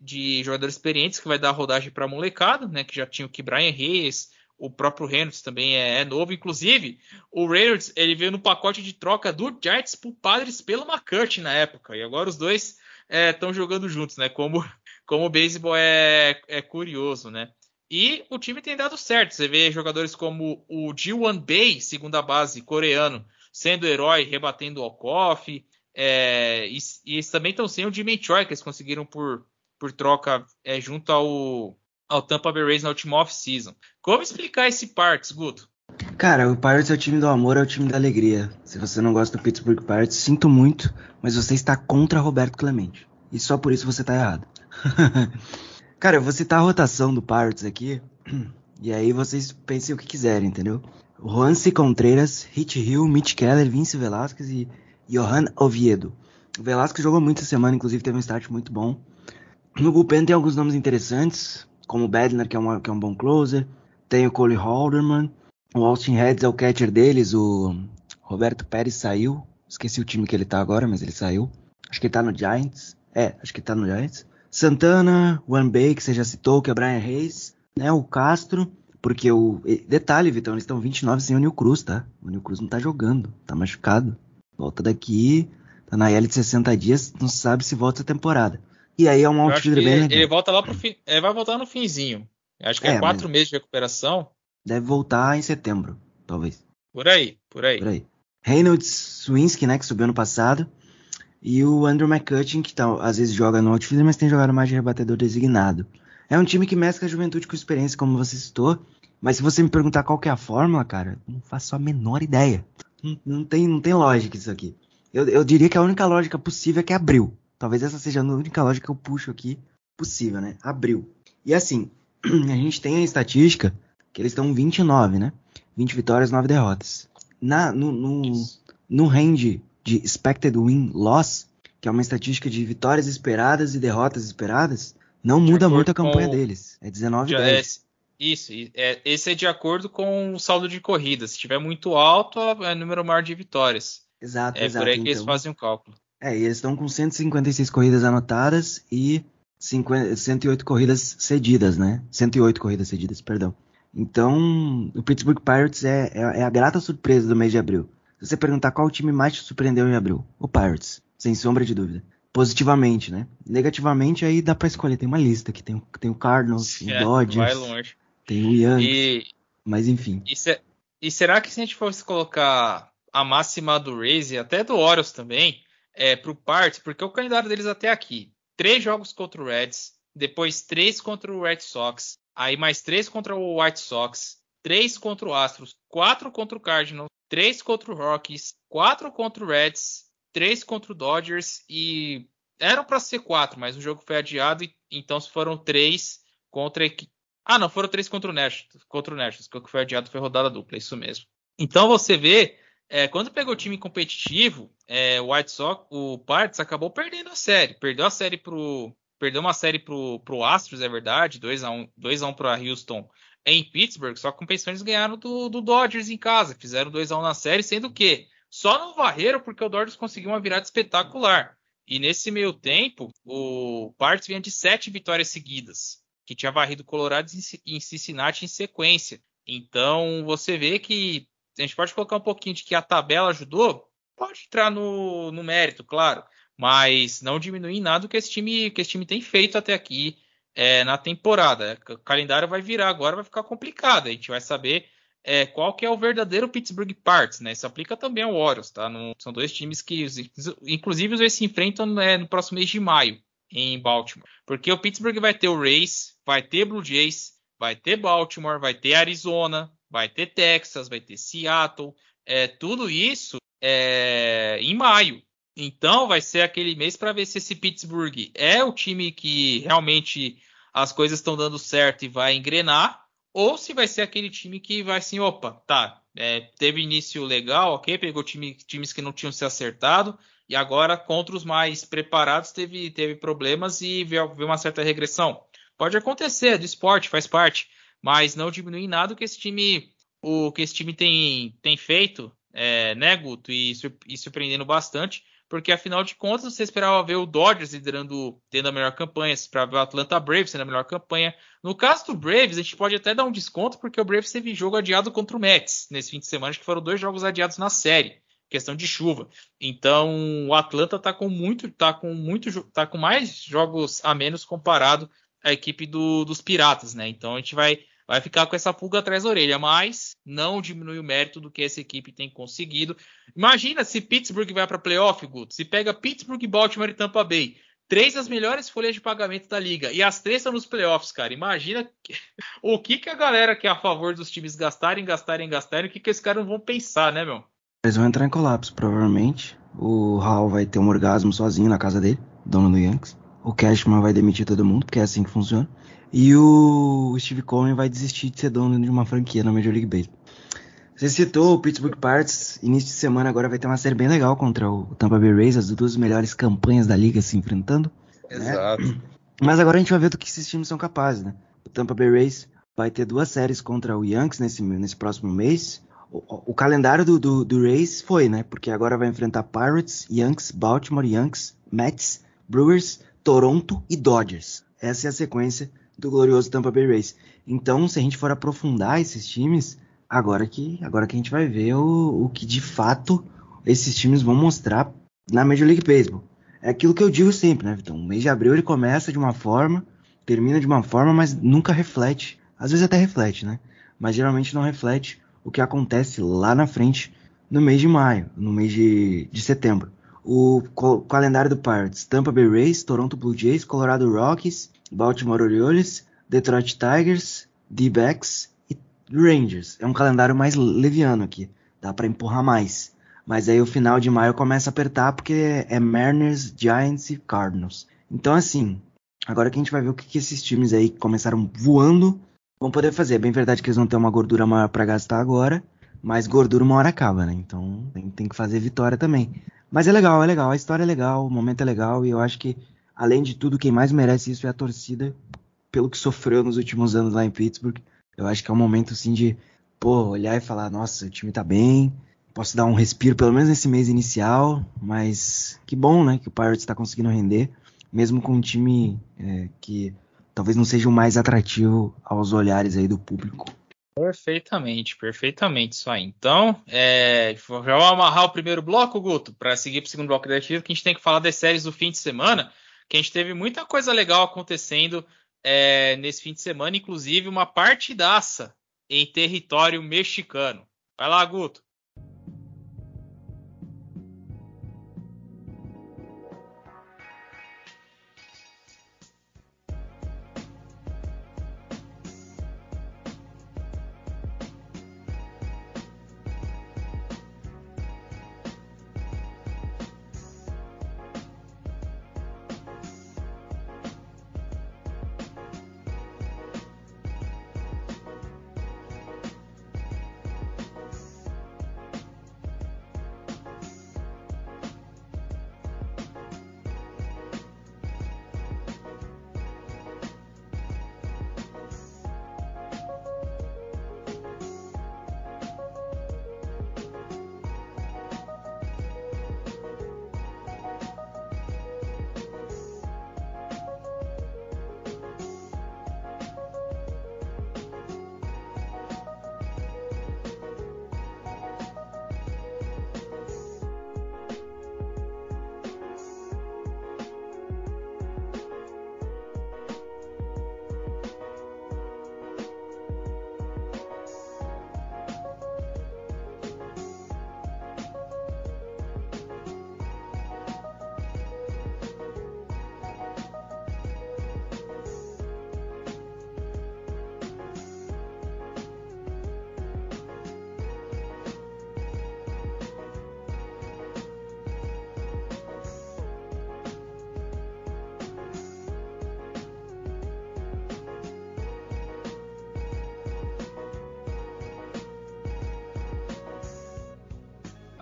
de jogadores experientes que vai dar rodagem para molecada, né? Que já tinha o que Brian Reis, o próprio Reynolds também é, é, novo. Inclusive, o Reynolds ele veio no pacote de troca do Giants pro Padres pelo McCurdy na época. E agora os dois estão é, jogando juntos, né? Como, [laughs] como o beisebol é, é curioso, né? E o time tem dado certo. Você vê jogadores como o Ji-Wan Bei, segunda base coreano, sendo herói, rebatendo o Alcoff. É, e, e, eles também estão sem o Jimmy Choi, que eles conseguiram por, por troca é, junto ao, ao Tampa Bay Rays na última off-season. Como explicar esse Parts, Guto? Cara, o Pirates é o time do amor, é o time da alegria. Se você não gosta do Pittsburgh Pirates, sinto muito, mas você está contra Roberto Clemente. E só por isso você está errado. [laughs] Cara, eu vou citar a rotação do Pirates aqui. [clears throat] E aí vocês pensem o que quiserem, entendeu? Juancy Contreras, Hit Hill, Mitch Keller, Vince Velasquez e Johan Oviedo. O Velasquez jogou muito essa semana, inclusive teve um start muito bom. No bullpen tem alguns nomes interessantes, como o Badner, que é, uma, que é um bom closer. Tem o Cole Halderman. O Austin Heads é o catcher deles. O Roberto Pérez saiu. Esqueci o time que ele tá agora, mas ele saiu. Acho que ele tá no Giants. É, acho que tá no Giants. Santana, One Bay, que você já citou, que é o Brian Reis, né? O Castro, porque o. Detalhe, Vitão, eles estão 29 sem o Nil Cruz, tá? O Nil Cruz não tá jogando, tá machucado. Volta daqui, tá na L de 60 dias, não sabe se volta a temporada. E aí é um outfielder bem legal. Ele volta lá pro fim. Ele vai voltar no finzinho. Acho que é, é quatro meses de recuperação. Deve voltar em setembro, talvez. Por aí, por aí. Por aí. Reynolds Swinsky, né, que subiu ano passado. E o Andrew McCutcheon, que tá, às vezes joga no outfield, mas tem jogado mais de rebatedor designado. É um time que mescla juventude com experiência, como você citou. Mas se você me perguntar qual é a fórmula, cara, não faço a menor ideia. Não, não tem, não tem lógica isso aqui. Eu, eu, diria que a única lógica possível é que abriu. Talvez essa seja a única lógica que eu puxo aqui possível, né? Abriu. E assim, [clears throat] a gente tem a estatística que eles estão 29, né? 20 vitórias, 9 derrotas. Na, no, no, no range de expected win loss, que é uma estatística de vitórias esperadas e derrotas esperadas, não muda muito a campanha com... deles. É 19 e 10. É, isso, é, esse é de acordo com o saldo de corrida. Se tiver muito alto, é número maior de vitórias. Exato, é exato. por aí que então, eles fazem o cálculo. É, e eles estão com 156 corridas anotadas e 50, 108 corridas cedidas, né? 108 corridas cedidas, perdão. Então, o Pittsburgh Pirates é, é, é a grata surpresa do mês de abril. Se você perguntar qual time mais te surpreendeu em abril, o Pirates, sem sombra de dúvida. Positivamente, né? Negativamente, aí dá para escolher. Tem uma lista que tem, tem o Cardinals, [laughs] é, o Dodgers, tem o Yankees, e, mas enfim. E, se, e, será que se a gente fosse colocar a máxima do Raze e até do Orioles também, é, pro Pirates, porque o calendário deles até aqui, três jogos contra o Reds, depois três contra o Red Sox, aí mais três contra o White Sox, três contra o Astros, quatro contra o Cardinals, três contra o Rockies, quatro contra o Reds, três contra o Dodgers e eram para ser quatro, mas o jogo foi adiado, então foram três contra a equipe. Ah, não, foram três contra o Nationals, contra o Nationals, que foi adiado foi rodada dupla, isso mesmo. Então você vê, é, quando pegou o time competitivo, é, o White Sox, o Pirates acabou perdendo a série, perdeu a série pro, perdeu uma série pro, pro Astros, é verdade, 2 a 1, 2 a 1 para Houston em Pittsburgh, só que eles ganharam do, do, Dodgers em casa, fizeram 2 a 1 na série, sendo que só não varreram porque o Dodgers conseguiu uma virada espetacular. E nesse meio tempo, o Pirates vinha de sete vitórias seguidas, que tinha varrido Colorado em Cincinnati em sequência. Então você vê que a gente pode colocar um pouquinho de que a tabela ajudou, pode entrar no, no mérito, claro, mas não diminui em nada o que esse time, que esse time tem feito até aqui é, na temporada. O calendário vai virar agora, vai ficar complicado. A gente vai saber é, qual que é o verdadeiro Pittsburgh Parts, né? Isso aplica também ao Orioles, tá? No, são dois times que, inclusive, dois se enfrentam né, no próximo mês de maio em Baltimore, porque o Pittsburgh vai ter o Rays, vai ter Blue Jays, vai ter Baltimore, vai ter Arizona, vai ter Texas, vai ter Seattle, é, tudo isso é, em maio. Então vai ser aquele mês para ver se esse Pittsburgh é o time que realmente as coisas estão dando certo e vai engrenar, ou se vai ser aquele time que vai assim, opa, tá, é, teve início legal, ok, pegou time, times que não tinham se acertado, e agora contra os mais preparados teve, teve problemas e viu uma certa regressão. Pode acontecer, é do esporte, faz parte, mas não diminui nada o que esse time, o que esse time tem, tem feito, é, né, Guto, e, e surpreendendo bastante porque afinal de contas você esperava ver o Dodgers liderando, tendo a melhor campanha, você esperava ver o Atlanta Braves tendo a melhor campanha. No caso do Braves, a gente pode até dar um desconto, porque o Braves teve jogo adiado contra o Mets nesse fim de semana, que foram dois jogos adiados na série, questão de chuva. Então o Atlanta está com muito, tá com muito, tá com mais jogos a menos comparado à equipe do, dos Piratas, né? Então a gente vai vai ficar com essa pulga atrás da orelha, mas não diminui o mérito do que essa equipe tem conseguido. Imagina se Pittsburgh vai para playoff, Guto, se pega Pittsburgh, Baltimore e Tampa Bay, três das melhores folhas de pagamento da liga e as três estão nos playoffs, cara. Imagina que... [laughs] o que, que a galera que é a favor dos times gastarem, gastarem, gastarem, o que, que esses caras vão pensar, né, meu? Eles vão entrar em colapso, provavelmente. O Hall vai ter um orgasmo sozinho na casa dele, dono do Yankees. O Cashman vai demitir todo mundo, porque é assim que funciona. E o Steve Cohen vai desistir de ser dono de uma franquia na Major League Baseball. Você citou o Pittsburgh Pirates, início de semana agora vai ter uma série bem legal contra o Tampa Bay Rays, as duas melhores campanhas da liga se enfrentando. Né? Exato. Né? Mas agora a gente vai ver do que esses times são capazes, né? O Tampa Bay Rays vai ter duas séries contra o Yankees nesse, nesse próximo mês. O, o calendário do, do, do, Rays foi, né? Porque agora vai enfrentar Pirates, Yankees, Baltimore, Yankees, Mets, Brewers, Toronto e Dodgers. Essa é a sequência do glorioso Tampa Bay Rays. Então, se a gente for aprofundar esses times, agora que, agora que a gente vai ver o, o que de fato esses times vão mostrar na Major League Baseball. É aquilo que eu digo sempre, né, Então, O mês de abril ele começa de uma forma, termina de uma forma, mas nunca reflete. Às vezes até reflete, né? Mas geralmente não reflete o que acontece lá na frente no mês de maio, no mês de, de setembro. O calendário do Pirates: Tampa Bay Rays, Toronto Blue Jays, Colorado Rockies, Baltimore Orioles, Detroit Tigers, D-backs e Rangers. É um calendário mais leviano aqui, dá para empurrar mais. Mas aí o final de maio começa a apertar porque é Mariners, Giants e Cardinals. Então assim, agora que a gente vai ver o que, que esses times aí que começaram voando vão poder fazer. É bem verdade que eles vão ter uma gordura maior para gastar agora, mas gordura uma hora acaba, né? Então tem, tem que fazer vitória também. Mas é legal, é legal, a história é legal, o momento é legal e eu acho que além de tudo, quem mais merece isso é a torcida, pelo que sofreu nos últimos anos lá em Pittsburgh. Eu acho que é um momento assim de, pô, olhar e falar, nossa, o time tá bem, posso dar um respiro pelo menos nesse mês inicial, mas que bom, né, que o Pirates está conseguindo render, mesmo com um time é, que talvez não seja o mais atrativo aos olhares aí do público. Perfeitamente, perfeitamente isso aí. Então, é, já vou amarrar o primeiro bloco, Guto, para seguir para o segundo bloco da que a gente tem que falar das séries do fim de semana que a gente teve muita coisa legal acontecendo é, nesse fim de semana, inclusive uma partidaça em território mexicano. Vai lá, Guto.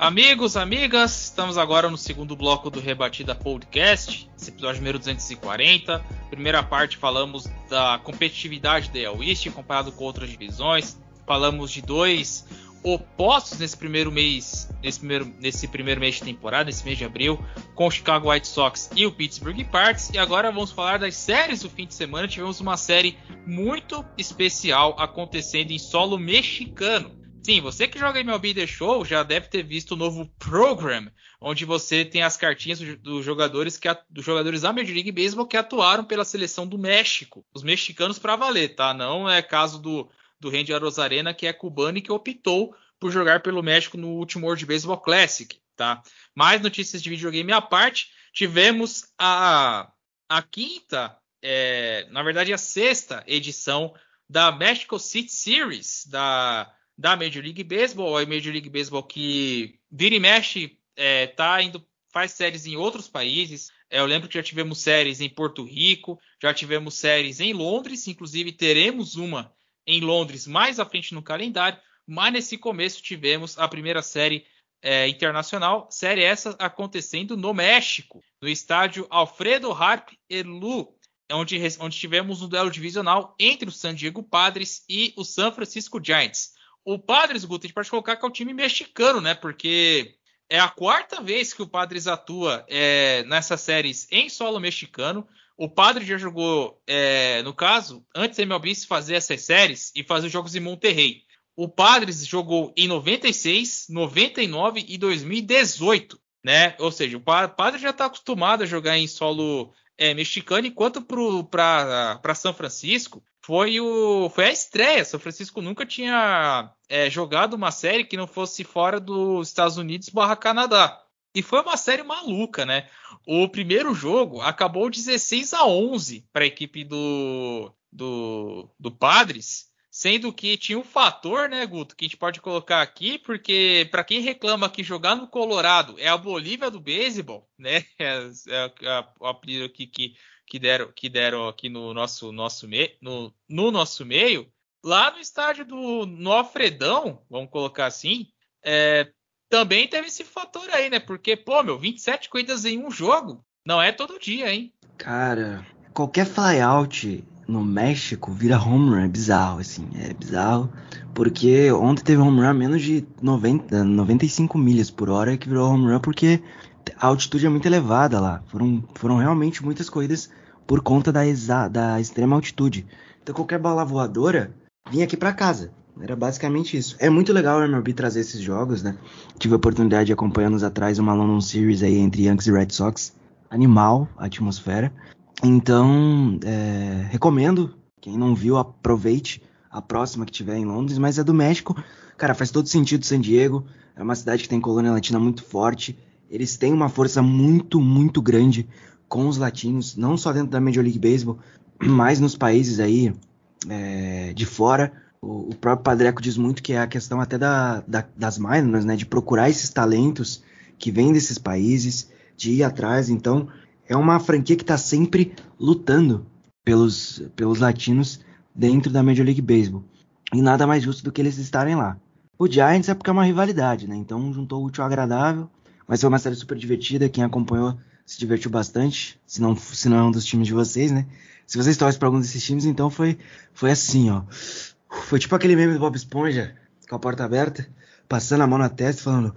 Amigos, amigas, estamos agora no segundo bloco do Rebatida Podcast, esse episódio número 240. Primeira parte falamos da competitividade da El East comparado com outras divisões. Falamos de dois opostos nesse primeiro mês, nesse primeiro, nesse primeiro mês de temporada, nesse mês de abril, com o Chicago White Sox e o Pittsburgh Pirates. E agora vamos falar das séries do fim de semana. Tivemos uma série muito especial acontecendo em solo mexicano. Sim, você que joga MLB The Show já deve ter visto o novo Program, onde você tem as cartinhas dos jogadores que dos jogadores da Major League Baseball que atuaram pela seleção do México, os mexicanos para valer, tá? Não é caso do do Randy Arozarena, que é cubano e que optou por jogar pelo México no último World Baseball Classic, tá? Mais notícias de videogame à parte, tivemos a, a quinta, é, na verdade a sexta edição da Mexico City Series, da da Major League Baseball, a Major League Baseball que vira e mexe, é, tá indo, faz séries em outros países. É, eu lembro que já tivemos séries em Porto Rico, já tivemos séries em Londres, inclusive teremos uma em Londres mais à frente no calendário, mas nesse começo tivemos a primeira série é, internacional, série essa acontecendo no México, no estádio Alfredo Harp Elu, onde, onde tivemos um duelo divisional entre o San Diego Padres e o San Francisco Giants. O Padres, Guto, a gente pode colocar que é o time mexicano, né? Porque é a quarta vez que o Padres atua é, nessas séries em solo mexicano. O Padres já jogou, é, no caso, antes da MLB fazer essas séries e fazer os jogos em Monterrey. O Padres jogou em 96, 99 e 2018, né? Ou seja, o Padres já está acostumado a jogar em solo é, mexicano, enquanto para São Francisco foi, o, foi a estreia. São Francisco nunca tinha é, jogado uma série que não fosse fora dos Estados Unidos barra Canadá. E foi uma série maluca, né? O primeiro jogo acabou 16 a 11 para a equipe do, do, do Padres, sendo que tinha um fator, né, Guto, que a gente pode colocar aqui, porque para quem reclama que jogar no Colorado é a Bolívia do beisebol, né? [laughs] É, é, aqui que que deram, que deram aqui no nosso, nosso no, no nosso meio, lá no estádio do no Alfredão, vamos colocar assim, é, também teve esse fator aí, né? Porque, pô, meu, 27 corridas em um jogo não é todo dia, hein? Cara, qualquer flyout no México vira home run, é bizarro, assim, é bizarro. Porque ontem teve home run menos de 90, 95 milhas por hora que virou home run porque a altitude é muito elevada lá. Foram, foram realmente muitas corridas por conta da, exa, da extrema altitude. Então qualquer bola voadora vinha aqui para casa. Era basicamente isso. É muito legal o MLB trazer esses jogos, né? Tive a oportunidade de acompanhar anos atrás uma London Series aí entre Yankees e Red Sox. Animal a atmosfera. Então, é, recomendo. Quem não viu, aproveite a próxima que tiver em Londres. Mas é do México. Cara, faz todo sentido San Diego. É uma cidade que tem colônia latina muito forte. Eles têm uma força muito, muito grande com os latinos, não só dentro da Major League Baseball, [clears throat] mas nos países aí é, de fora. O, o, próprio Padreco diz muito que é a questão até da, da, das minors, né, de procurar esses talentos que vêm desses países, de ir atrás. Então, é uma franquia que está sempre lutando pelos, pelos latinos dentro da Major League Baseball. E nada mais justo do que eles estarem lá. O Giants é porque é uma rivalidade, né? Então juntou o útil ao agradável. Mas foi uma série super divertida. Quem acompanhou se divertiu bastante, se não, se não é um dos times de vocês, né? Se vocês torcem para algum desses times, então foi, foi assim, ó. Foi tipo aquele meme do Bob Esponja, com a porta aberta, passando a mão na testa, falando.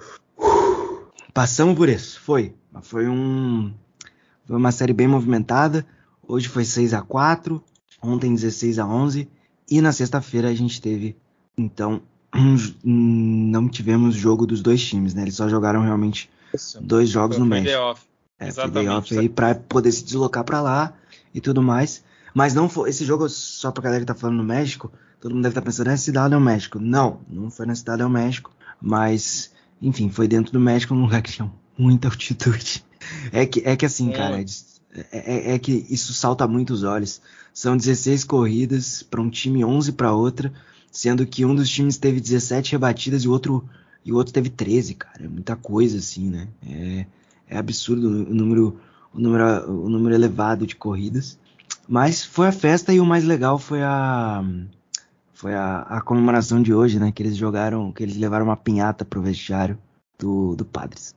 Passamos por isso, foi. Foi um. Foi uma série bem movimentada. Hoje foi 6 a 4 ontem 16 a 11 e na sexta-feira a gente teve, então, [clears throat] não tivemos jogo dos dois times, né? Eles só jogaram realmente dois jogos no México. É, Exatamente. aí para poder se deslocar para lá e tudo mais. Mas não foi esse jogo só pra galera que tá falando no México, todo mundo deve estar tá pensando, é cidade é o México. Não, não foi na cidade é o México, mas enfim, foi dentro do México num lugar que tinha muita altitude. É que é que assim, é. cara, é, é, é, que isso salta muito os olhos. São 16 corridas para um time, 11 para outra, sendo que um dos times teve 17 rebatidas e o outro e o outro teve 13, cara. É muita coisa assim, né? É, é absurdo o número, o número, o número elevado de corridas. Mas foi a festa e o mais legal foi a foi a, a comemoração de hoje, né? Que eles jogaram, que eles levaram uma pinhata pro vestiário do, do Padres.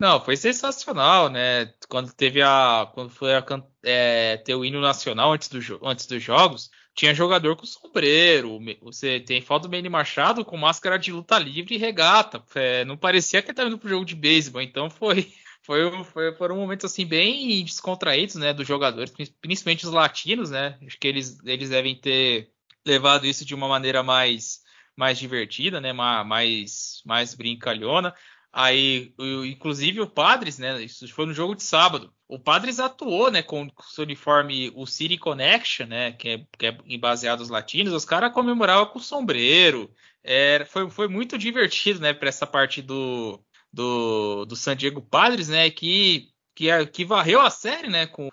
Não, foi sensacional, né? Quando teve a. Quando foi a, é, ter o hino nacional antes, do, antes dos jogos, tinha jogador com sombreiro. Você tem foto do Manny Machado com máscara de luta livre e regata. É, não parecia que ele estava indo pro jogo de beisebol. Então foi, foi, foi, foram momentos assim bem descontraídos, né? Dos jogadores, principalmente os latinos, né? Acho que eles, eles devem ter levado isso de uma maneira mais, mais divertida, né? Mais, mais brincalhona. Aí, inclusive o Padres, né? Isso foi no jogo de sábado. O Padres atuou, né, com o seu uniforme, o City Connection, né, que é, que é baseado nos latinos. Os caras comemoravam com sombreiro. É, foi, foi muito divertido, né, para essa parte do, do, do San Diego Padres, né, que, que, que varreu a série, né, com,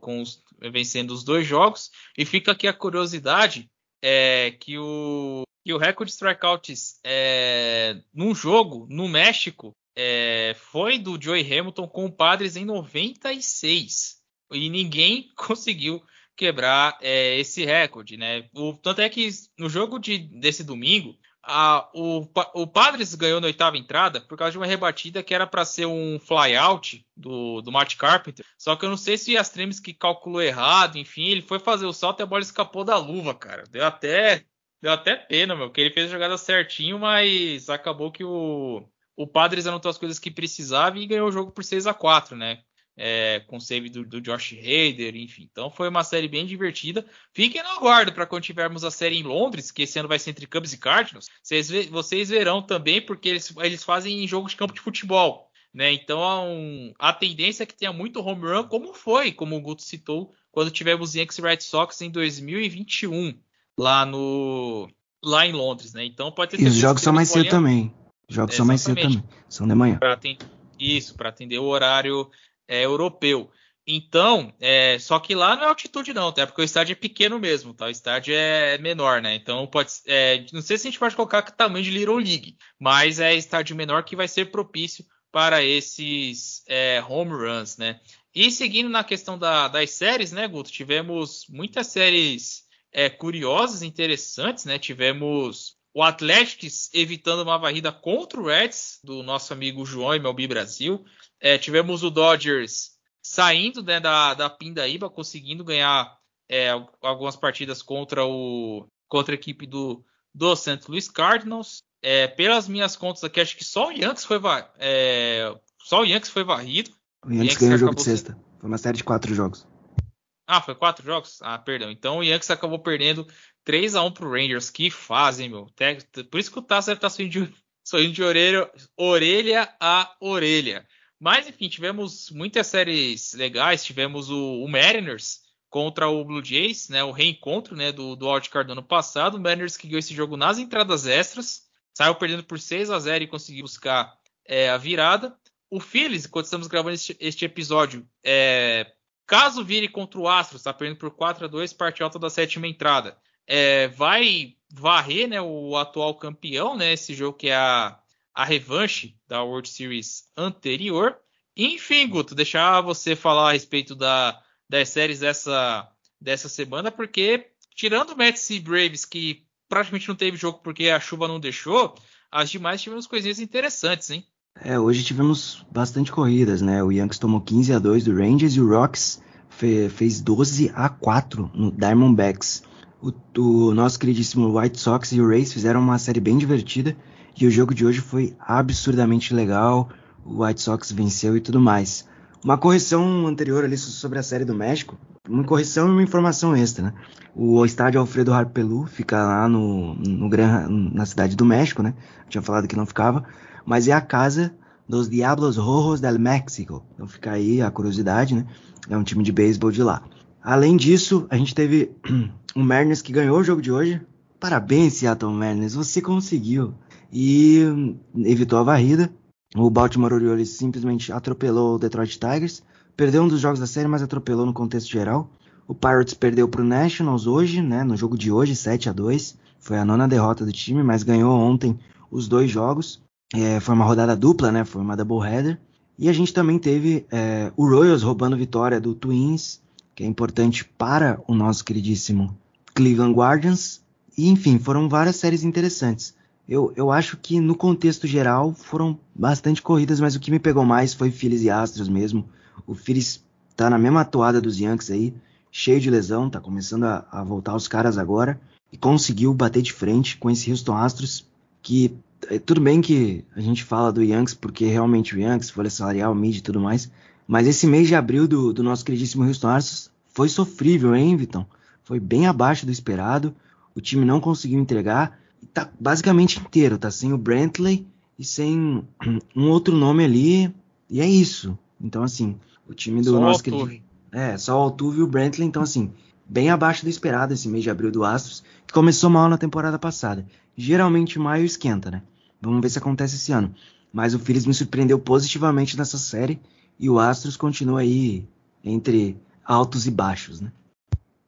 com os, vencendo os dois jogos. E fica aqui a curiosidade é, que o e o recorde de strikeouts é, num jogo no México é, foi do Joey Hamilton com o Padres em 96. E ninguém [laughs] conseguiu quebrar é, esse recorde, né? O, tanto é que no jogo de, desse domingo, a, o, o, Padres ganhou na oitava entrada por causa de uma rebatida que era para ser um flyout do, do Matt Carpenter. Só que eu não sei se as Tremes que calculou errado, enfim, ele foi fazer o salto e a bola escapou da luva, cara. Deu até Deu até pena, meu, que ele fez a jogada certinho, mas acabou que o, o Padres anotou as coisas que precisava e ganhou o jogo por 6 a 4 né? É, com save do, do Josh Hader, enfim. Então foi uma série bem divertida. Fiquem no aguardo para quando tivermos a série em Londres, que esse ano vai ser entre Cubs e Cardinals. Vocês, vocês verão também, porque eles, eles fazem em jogo de campo de futebol. Né? Então a, um, a tendência é que tenha muito home run, como foi, como o Guto citou, quando tivemos Yankees Red Sox em 2021 lá no lá em Londres, né? Então pode ter E os jogos são mais cedo também. Os jogos é, são mais cedo também. São de manhã. Pra atender, isso, para atender o horário é, europeu. Então, é, só que lá não é altitude não, tá? Porque o estádio é pequeno mesmo, tá? O estádio é menor, né? Então pode, é, não sei se a gente pode colocar tamanho de Little League, mas é estádio menor que vai ser propício para esses é, home runs, né? E seguindo na questão da, das séries, né, Guto? Tivemos muitas séries é, curiosas, interessantes, né? Tivemos o Atlético evitando uma varrida contra o Reds, do nosso amigo João e Melbi Brasil. É, tivemos o Dodgers saindo né, da, da Pindaíba, conseguindo ganhar é, algumas partidas contra, o, contra a equipe do, do St. Louis Cardinals. É, pelas minhas contas aqui, acho que só o Yankees foi, é, só o Yankees foi varrido. O Yankees, Yankees ganhou o jogo de sexta. Foi uma série de quatro jogos. Ah, foi quatro jogos? Ah, perdão. Então o Yankees acabou perdendo 3 a 1 pro Rangers. Que fazem, meu. Por isso que o Tasso deve estar tá de, [laughs] de orelha, orelha a orelha. Mas, enfim, tivemos muitas séries legais. Tivemos o, o Mariners contra o Blue Jays, né? O reencontro né, do, do wildcard do ano passado. O Mariners que ganhou esse jogo nas entradas extras. Saiu perdendo por 6 a 0 e conseguiu buscar é, a virada. O Phillies, enquanto estamos gravando este, este episódio, é, Caso vire contra o Astros, está perdendo por 4 a 2 parte alta da sétima entrada. É, vai varrer né, o atual campeão, né, esse jogo que é a, a revanche da World Series anterior. Enfim, Guto, deixar você falar a respeito da, das séries dessa, dessa semana, porque tirando o Mets e Braves, que praticamente não teve jogo porque a chuva não deixou, as demais tivemos coisinhas interessantes, hein? É, hoje tivemos bastante corridas, né? O Yankees tomou 15 a 2 do Rangers e o Rocks fe fez 12 a 4 no Diamondbacks. O, o, nosso queridíssimo White Sox e o Rays fizeram uma série bem divertida e o jogo de hoje foi absurdamente legal. O White Sox venceu e tudo mais. Uma correção anterior ali sobre a série do México, uma correção e uma informação extra, né? O estádio Alfredo Harpelu fica lá no, no Gran, na cidade do México, né? Eu tinha falado que não ficava mas é a casa dos Diablos Rojos del México. Então fica aí a curiosidade, né? É um time de beisebol de lá. Além disso, a gente teve [clears throat] o Mariners que ganhou o jogo de hoje. Parabéns, Seattle Mariners, você conseguiu. E evitou a varrida. O Baltimore Orioles simplesmente atropelou o Detroit Tigers. Perdeu um dos jogos da série, mas atropelou no contexto geral. O Pirates perdeu para o Nationals hoje, né, no jogo de hoje, 7 a 2 Foi a nona derrota do time, mas ganhou ontem os dois jogos. É, foi uma rodada dupla, né? Foi uma doubleheader. E a gente também teve é, o Royals roubando vitória do Twins, que é importante para o nosso queridíssimo Cleveland Guardians. E enfim, foram várias séries interessantes. Eu, eu acho que no contexto geral foram bastante corridas, mas o que me pegou mais foi Phillies e Astros mesmo. O Phillies tá na mesma atuada dos Yankees aí, cheio de lesão, tá começando a, a voltar os caras agora e conseguiu bater de frente com esse Houston Astros que tudo bem que a gente fala do Yankees porque realmente o Yankees, folha salarial, mid e tudo mais, mas esse mês de abril do, do nosso queridíssimo Houston Astros foi sofrível, hein, Vitão? Foi bem abaixo do esperado, o time não conseguiu entregar, tá basicamente inteiro, tá sem o Brantley e sem [clears throat] um outro nome ali, e é isso. Então, assim, o time do só nosso querido. É, só o Altuve e o Brantley, então, assim, bem abaixo do esperado esse mês de abril do Astros, que começou mal na temporada passada. Geralmente maio esquenta, né? Vamos ver se acontece esse ano. Mas o Phillies me surpreendeu positivamente nessa série e o Astros continua aí entre altos e baixos, né?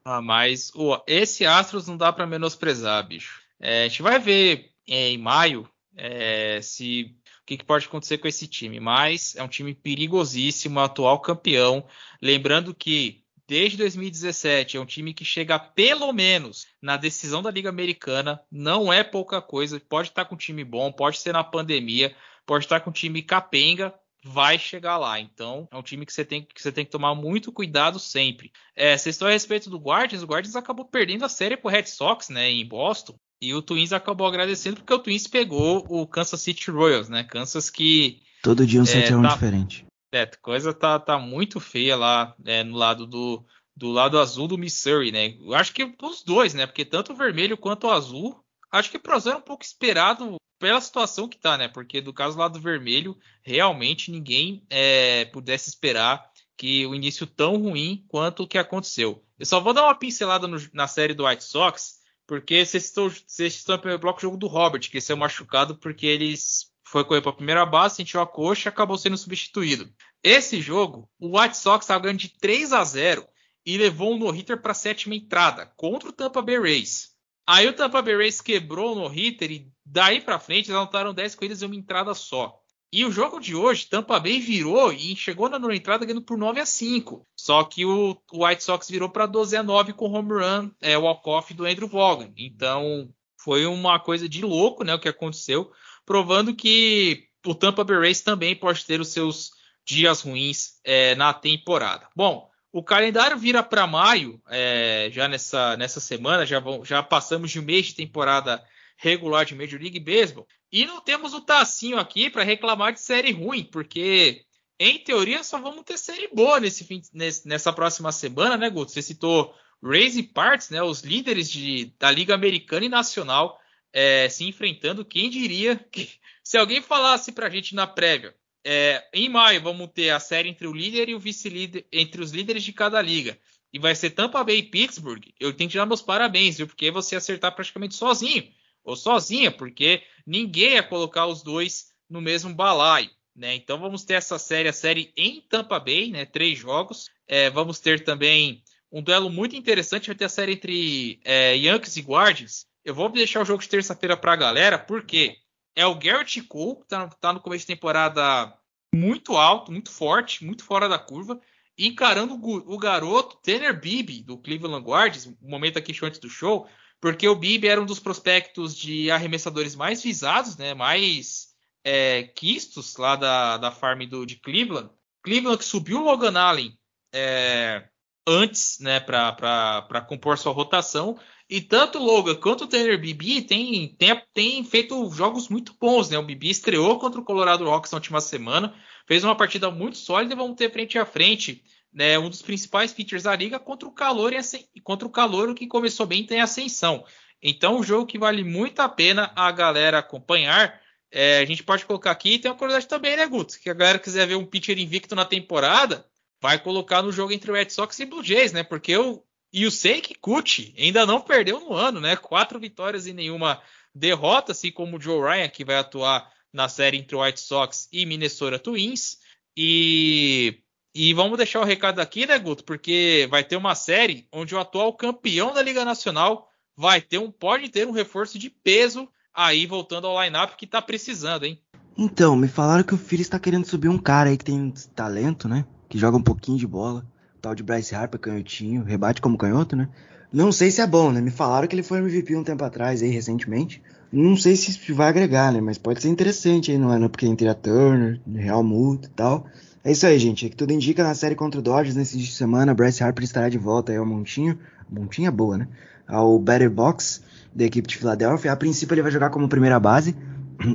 Ah, mas esse Astros não dá para menosprezar, bicho. É, a gente vai ver é, em maio é, se o que, que, pode acontecer com esse time. Mas é um time perigosíssimo, atual campeão. Lembrando que desde 2017 é um time que chega pelo menos na decisão da Liga Americana. Não é pouca coisa. Pode estar com um time bom, pode ser na pandemia, pode estar com um time capenga, vai chegar lá. Então, é um time que você tem que, você tem que tomar muito cuidado sempre. É, vocês estão a respeito do Guardians, o Guardians acabou perdendo a série pro Red Sox, né, em Boston. E o Twins acabou agradecendo porque o Twins pegou o Kansas City Royals, né? Kansas que. Todo dia um 7 é, tá, diferente. É, coisa tá, tá muito feia lá é, no lado do, do lado azul do Missouri, né? Eu acho que os dois, né? Porque tanto o vermelho quanto o azul, acho que pro era um pouco esperado pela situação que tá, né? Porque do caso lá do vermelho, realmente ninguém é, pudesse esperar que o início tão ruim quanto o que aconteceu. Eu só vou dar uma pincelada no, na série do White Sox, porque vocês estão, vocês estão no primeiro bloco jogo do Robert, que saiu machucado porque eles foi correr para a primeira base, sentiu a coxa e acabou sendo substituído. Esse jogo, o White Sox estava ganhando de 3 a 0 e levou um no-hitter para a sétima entrada contra o Tampa Bay Rays. Aí o Tampa Bay Rays quebrou o no-hitter e daí para frente eles anotaram 10 corridas em uma entrada só. E o jogo de hoje, Tampa Bay virou e chegou na nona entrada ganhando por 9 a 5. Só que o, o White Sox virou para 12 a 9 com o home run, é, o walk-off do Andrew Vaughan. Então foi uma coisa de louco né, o que aconteceu, provando que o Tampa Bay Rays também pode ter os seus dias ruins é, na temporada. Bom, o calendário vira para maio, é, já nessa, nessa semana, já, vão, já passamos de um mês de temporada regular de Major League Baseball. E não temos o Tacinho aqui para reclamar de série ruim, porque em teoria só vamos ter série boa nesse fim, nesse, nessa próxima semana, né, Guto? Você citou Rays e Parts, né, os líderes de, da Liga Americana e Nacional é, se enfrentando. Quem diria que [laughs] se alguém falasse para a gente na prévia, é, em maio vamos ter a série entre o líder e o vice-líder, entre os líderes de cada liga. E vai ser Tampa Bay e Pittsburgh. Eu tenho que dar meus parabéns, viu? Porque você acertar praticamente sozinho ou sozinha, porque ninguém ia colocar os dois no mesmo balaio. Né? Então vamos ter essa série, a série em Tampa Bay, né? três jogos. É, vamos ter também um duelo muito interessante, vai ter a série entre é, Yankees e Guardians. Eu vou deixar o jogo de terça-feira para a galera, porque é o Garrett Cole, que está tá no começo de temporada muito alto, muito forte, muito fora da curva, encarando o, o garoto Tanner Bibby, do Cleveland Guardians, um momento aqui antes do show, porque o Bibi era um dos prospectos de arremessadores mais visados, né, mais é, quistos lá da, da farm do, de Cleveland. Cleveland que subiu o Logan Allen é, antes, né, para compor sua rotação. E tanto o Logan quanto o Tanner Bibi tem, tem, tem feito jogos muito bons, né? O Bibi estreou contra o Colorado Rocks na última semana, fez uma partida muito sólida e vamos ter frente a frente né, um dos principais pitchers da liga contra o calor e contra o calor que começou bem tem ascensão. Então, um jogo que vale muito a pena a galera acompanhar. É, a gente pode colocar aqui tem uma curiosidade também, né, Guto? Que a galera quiser ver um pitcher invicto na temporada, vai colocar no jogo entre o Red Sox e Blue Jays, né? Porque o Yusei Kikuchi ainda não perdeu no ano, né? Quatro vitórias e nenhuma derrota, assim como o Joe Ryan, que vai atuar na série entre o White Sox e Minnesota Twins. E e vamos deixar o recado aqui, né, Guto? Porque vai ter uma série onde o atual campeão da Liga Nacional vai ter um pode ter um reforço de peso aí voltando ao lineup que tá precisando, hein? Então, me falaram que o Phillies está querendo subir um cara aí que tem talento, né? Que joga um pouquinho de bola. Tal de Bryce Harper, canhotinho, rebate como canhoto, né? Não sei se é bom, né? Me falaram que ele foi MVP um tempo atrás aí, recentemente. Não sei se vai agregar, né? Mas pode ser interessante aí no ano, porque entre a Turner, Real Muto e tal. É isso aí, gente. É que tudo indica na série contra o Dodgers nesse dia de semana. Bryce Harper estará de volta aí ao Montinho. Montinho é boa, né? Ao Better Box da equipe de Filadélfia. A princípio ele vai jogar como primeira base,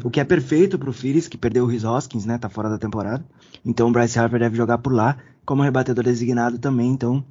o que é perfeito pro Phillies, que perdeu o Rhys Hoskins, né? Tá fora da temporada. Então o Bryce Harper deve jogar por lá como rebatedor designado também. Então,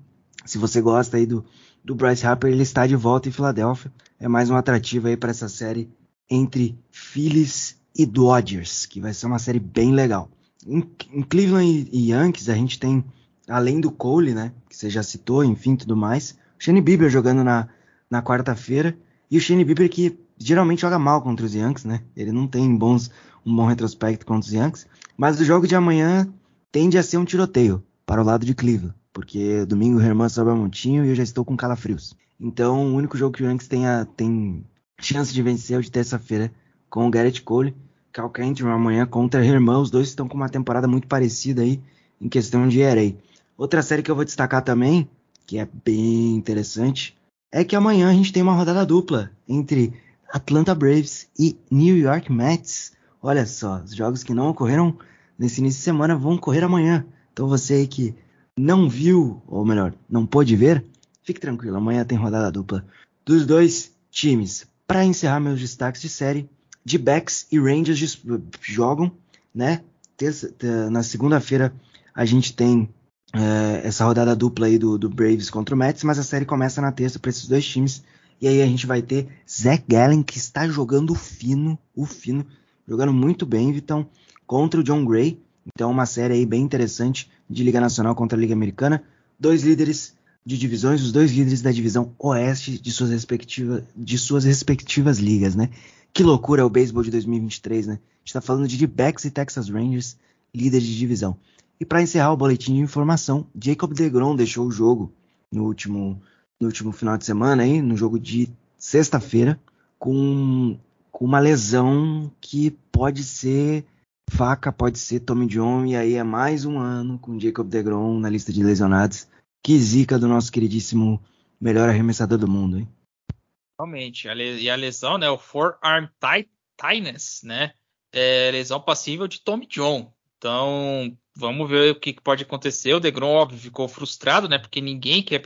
se você gosta aí do, do Bryce Harper, ele está de volta em Filadélfia. É mais um atrativo aí para essa série entre Phillies e Dodgers, que vai ser uma série bem legal. Em, em Cleveland e, Yankees, a gente tem, além do Cole, né? Que você já citou, enfim, tudo mais. O Shane Bieber jogando na, na quarta-feira. E o Shane Bieber que geralmente joga mal contra os Yankees, né? Ele não tem bons, um bom retrospecto contra os Yankees. Mas o jogo de amanhã tende a ser um tiroteio para o lado de Cleveland. Porque domingo o Herman sobe a montinho e eu já estou com calafrios. Então o único jogo que o Yankees tem, a, tem chance de vencer é o de terça-feira com o Garrett Cole. Cal Kentman amanhã contra Herman. Os dois estão com uma temporada muito parecida aí em questão de ERA. Outra série que eu vou destacar também, que é bem interessante, é que amanhã a gente tem uma rodada dupla entre Atlanta Braves e New York Mets. Olha só, os jogos que não ocorreram nesse início de semana vão ocorrer amanhã. Então você que não viu, ou melhor, não pôde ver, fique tranquilo, amanhã tem rodada dupla dos dois times. Para encerrar meus destaques de série, de backs e Rangers jogam, né? Na segunda-feira a gente tem é, essa rodada dupla aí do, do, Braves contra o Mets, mas a série começa na terça para esses dois times. E aí a gente vai ter Zach Gallen, que está jogando fino, o fino, jogando muito bem, Vitão, contra o John Gray. Então, uma série aí bem interessante de Liga Nacional contra a Liga Americana. Dois líderes de divisões, os dois líderes da divisão oeste de suas, respectiva, de suas respectivas ligas, né? Que loucura é o beisebol de 2023, né? A gente tá falando de D-Backs e Texas Rangers, líderes de divisão. E para encerrar o boletim de informação, Jacob DeGrom deixou o jogo no último, no último final de semana, aí, no jogo de sexta-feira, com, com uma lesão que pode ser faca, pode ser Tommy John, e aí é mais um ano com Jacob DeGrom na lista de lesionados. Que zica do nosso queridíssimo melhor arremessador do mundo, hein? Realmente, e a lesão, né, o forearm tightness, né, é lesão passível de Tommy John. Então, vamos ver o que pode acontecer. O Degrom, óbvio, ficou frustrado, né? Porque ninguém quer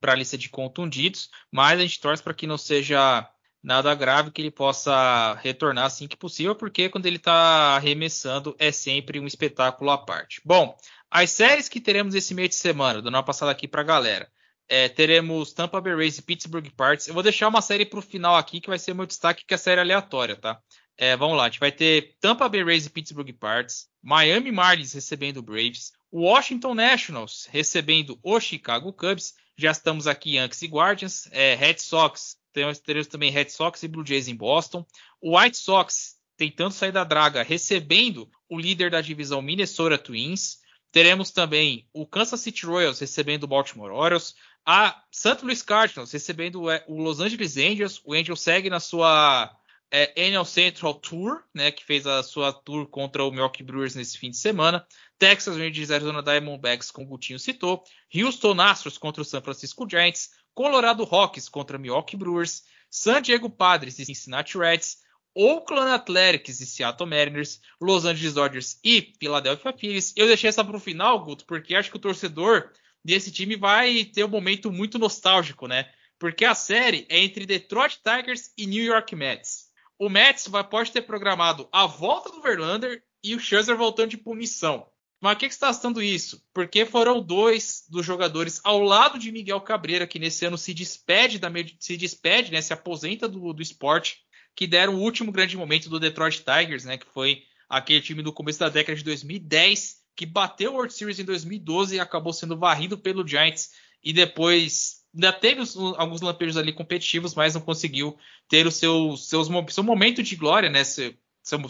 para a lista de contundidos, mas a gente torce para que não seja nada grave, que ele possa retornar assim que possível, porque quando ele está arremessando é sempre um espetáculo à parte. Bom, as séries que teremos esse meio de semana, dando uma passada aqui para a galera. É, teremos Tampa Bay Rays e Pittsburgh Pirates. Eu vou deixar uma série para o final aqui, que vai ser meu destaque, que é a série aleatória, tá? É, vamos lá, a gente vai ter Tampa Bay Rays e Pittsburgh Pirates, Miami Marlins recebendo o Braves, Washington Nationals recebendo o Chicago Cubs, já estamos aqui Yankees e Guardians, é, Red Sox, teremos, teremos também Red Sox e Blue Jays em Boston, o White Sox tentando sair da draga, recebendo o líder da divisão Minnesota Twins, teremos também o Kansas City Royals recebendo o Baltimore Orioles, a St. Louis Cardinals recebendo o Los Angeles Angels, o Angels segue na sua é, Central Tour, né, que fez a sua tour contra o Milwaukee Brewers nesse fim de semana. Texas Rangers Arizona Diamondbacks, como o Gutinho citou. Houston Astros contra o San Francisco Giants. Colorado Rockies contra Milwaukee Brewers. San Diego Padres e Cincinnati Reds. Oakland Athletics e Seattle Mariners. Los Angeles Dodgers e Philadelphia Phillies. Eu deixei essa para o final, Guto, porque acho que o torcedor desse time vai ter um momento muito nostálgico, né? Porque a série é entre Detroit Tigers e New York Mets o Mets vai, pode ter programado a volta do Verlander e o Scherzer voltando de punição. Mas o que, que está achando isso? Porque foram dois dos jogadores ao lado de Miguel Cabreira, que nesse ano se despede, da, se despede, né, se aposenta do, do esporte, que deram o último grande momento do Detroit Tigers, né, que foi aquele time do começo da década de 2010, que bateu o World Series em 2012 e acabou sendo varrido pelo Giants e depois ainda teve os, alguns lampejos ali competitivos, mas não conseguiu ter o seu, seus, seu momento de glória, né? Seu,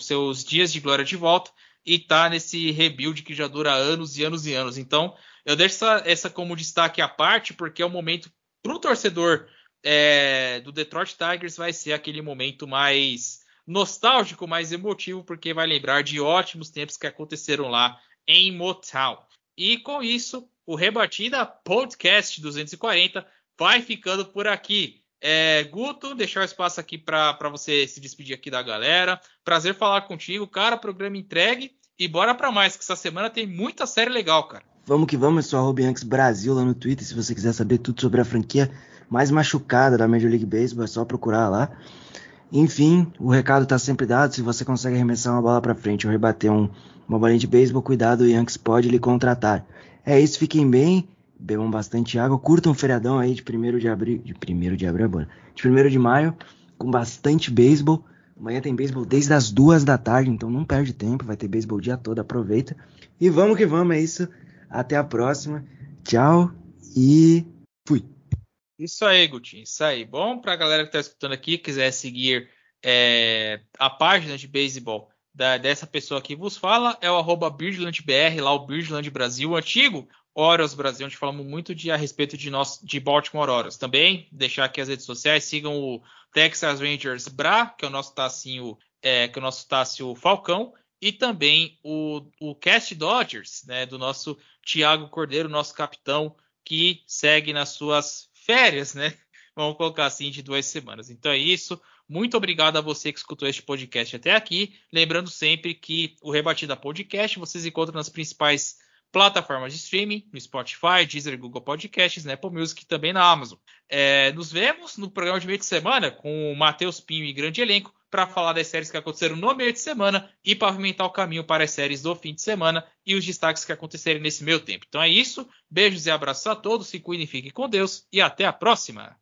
seus dias de glória de volta e tá nesse rebuild que já dura anos e anos e anos. Então, eu deixo essa, essa como destaque à parte, porque é o momento para o torcedor é, do Detroit Tigers vai ser aquele momento mais nostálgico, mais emotivo, porque vai lembrar de ótimos tempos que aconteceram lá em Motown. E com isso, o Rebatida Podcast 240 vai ficando por aqui. É, Guto, deixar o espaço aqui para você se despedir aqui da galera. Prazer falar contigo, cara. Programa entregue e bora para mais, que essa semana tem muita série legal, cara. Vamos que vamos, eu sou a Bianx Brasil lá no Twitter. Se você quiser saber tudo sobre a franquia mais machucada da Major League Baseball, é só procurar lá. Enfim, o recado está sempre dado. Se você consegue arremessar uma bola para frente ou rebater um, uma bolinha de beisebol, cuidado, o Yankees pode lhe contratar. É isso, fiquem bem, bebam bastante água, curtam um feriadão aí de 1 de abril, de 1 de abril é bom, de 1 de maio, com bastante beisebol. Amanhã tem beisebol desde as duas da tarde, então não perde tempo, vai ter beisebol o dia todo, aproveita. E vamos que vamos, é isso. Até a próxima. Tchau e fui. Isso aí, Gutinho, isso aí. Bom, para a galera que está escutando aqui, quiser seguir é, a página de beisebol dessa pessoa que vos fala, é o arroba BirdlandBR, lá o Birdland Brasil, antigo Oros Brasil, onde falamos muito de, a respeito de, nós, de Baltimore Oros. Também deixar aqui as redes sociais, sigam o Texas Rangers Bra, que é o nosso Tacinho, é, que é o nosso Tássio Falcão, e também o, o Cast Dodgers, né, do nosso Thiago Cordeiro, nosso capitão, que segue nas suas férias, né? [laughs] Vamos colocar assim, de duas semanas. Então é isso. Muito obrigado a você que escutou este podcast até aqui. Lembrando sempre que o Rebatida Podcast vocês encontram nas principais plataformas de streaming, no Spotify, Deezer, Google Podcasts, na Apple Music e também na Amazon. É, nos vemos no programa de meio de semana com o Matheus Pinho e grande elenco para falar das séries que aconteceram no meio de semana e pavimentar o caminho para as séries do fim de semana e os destaques que acontecerem nesse meio tempo. Então é isso. Beijos e abraços a todos, se cuidem, fiquem com Deus e até a próxima!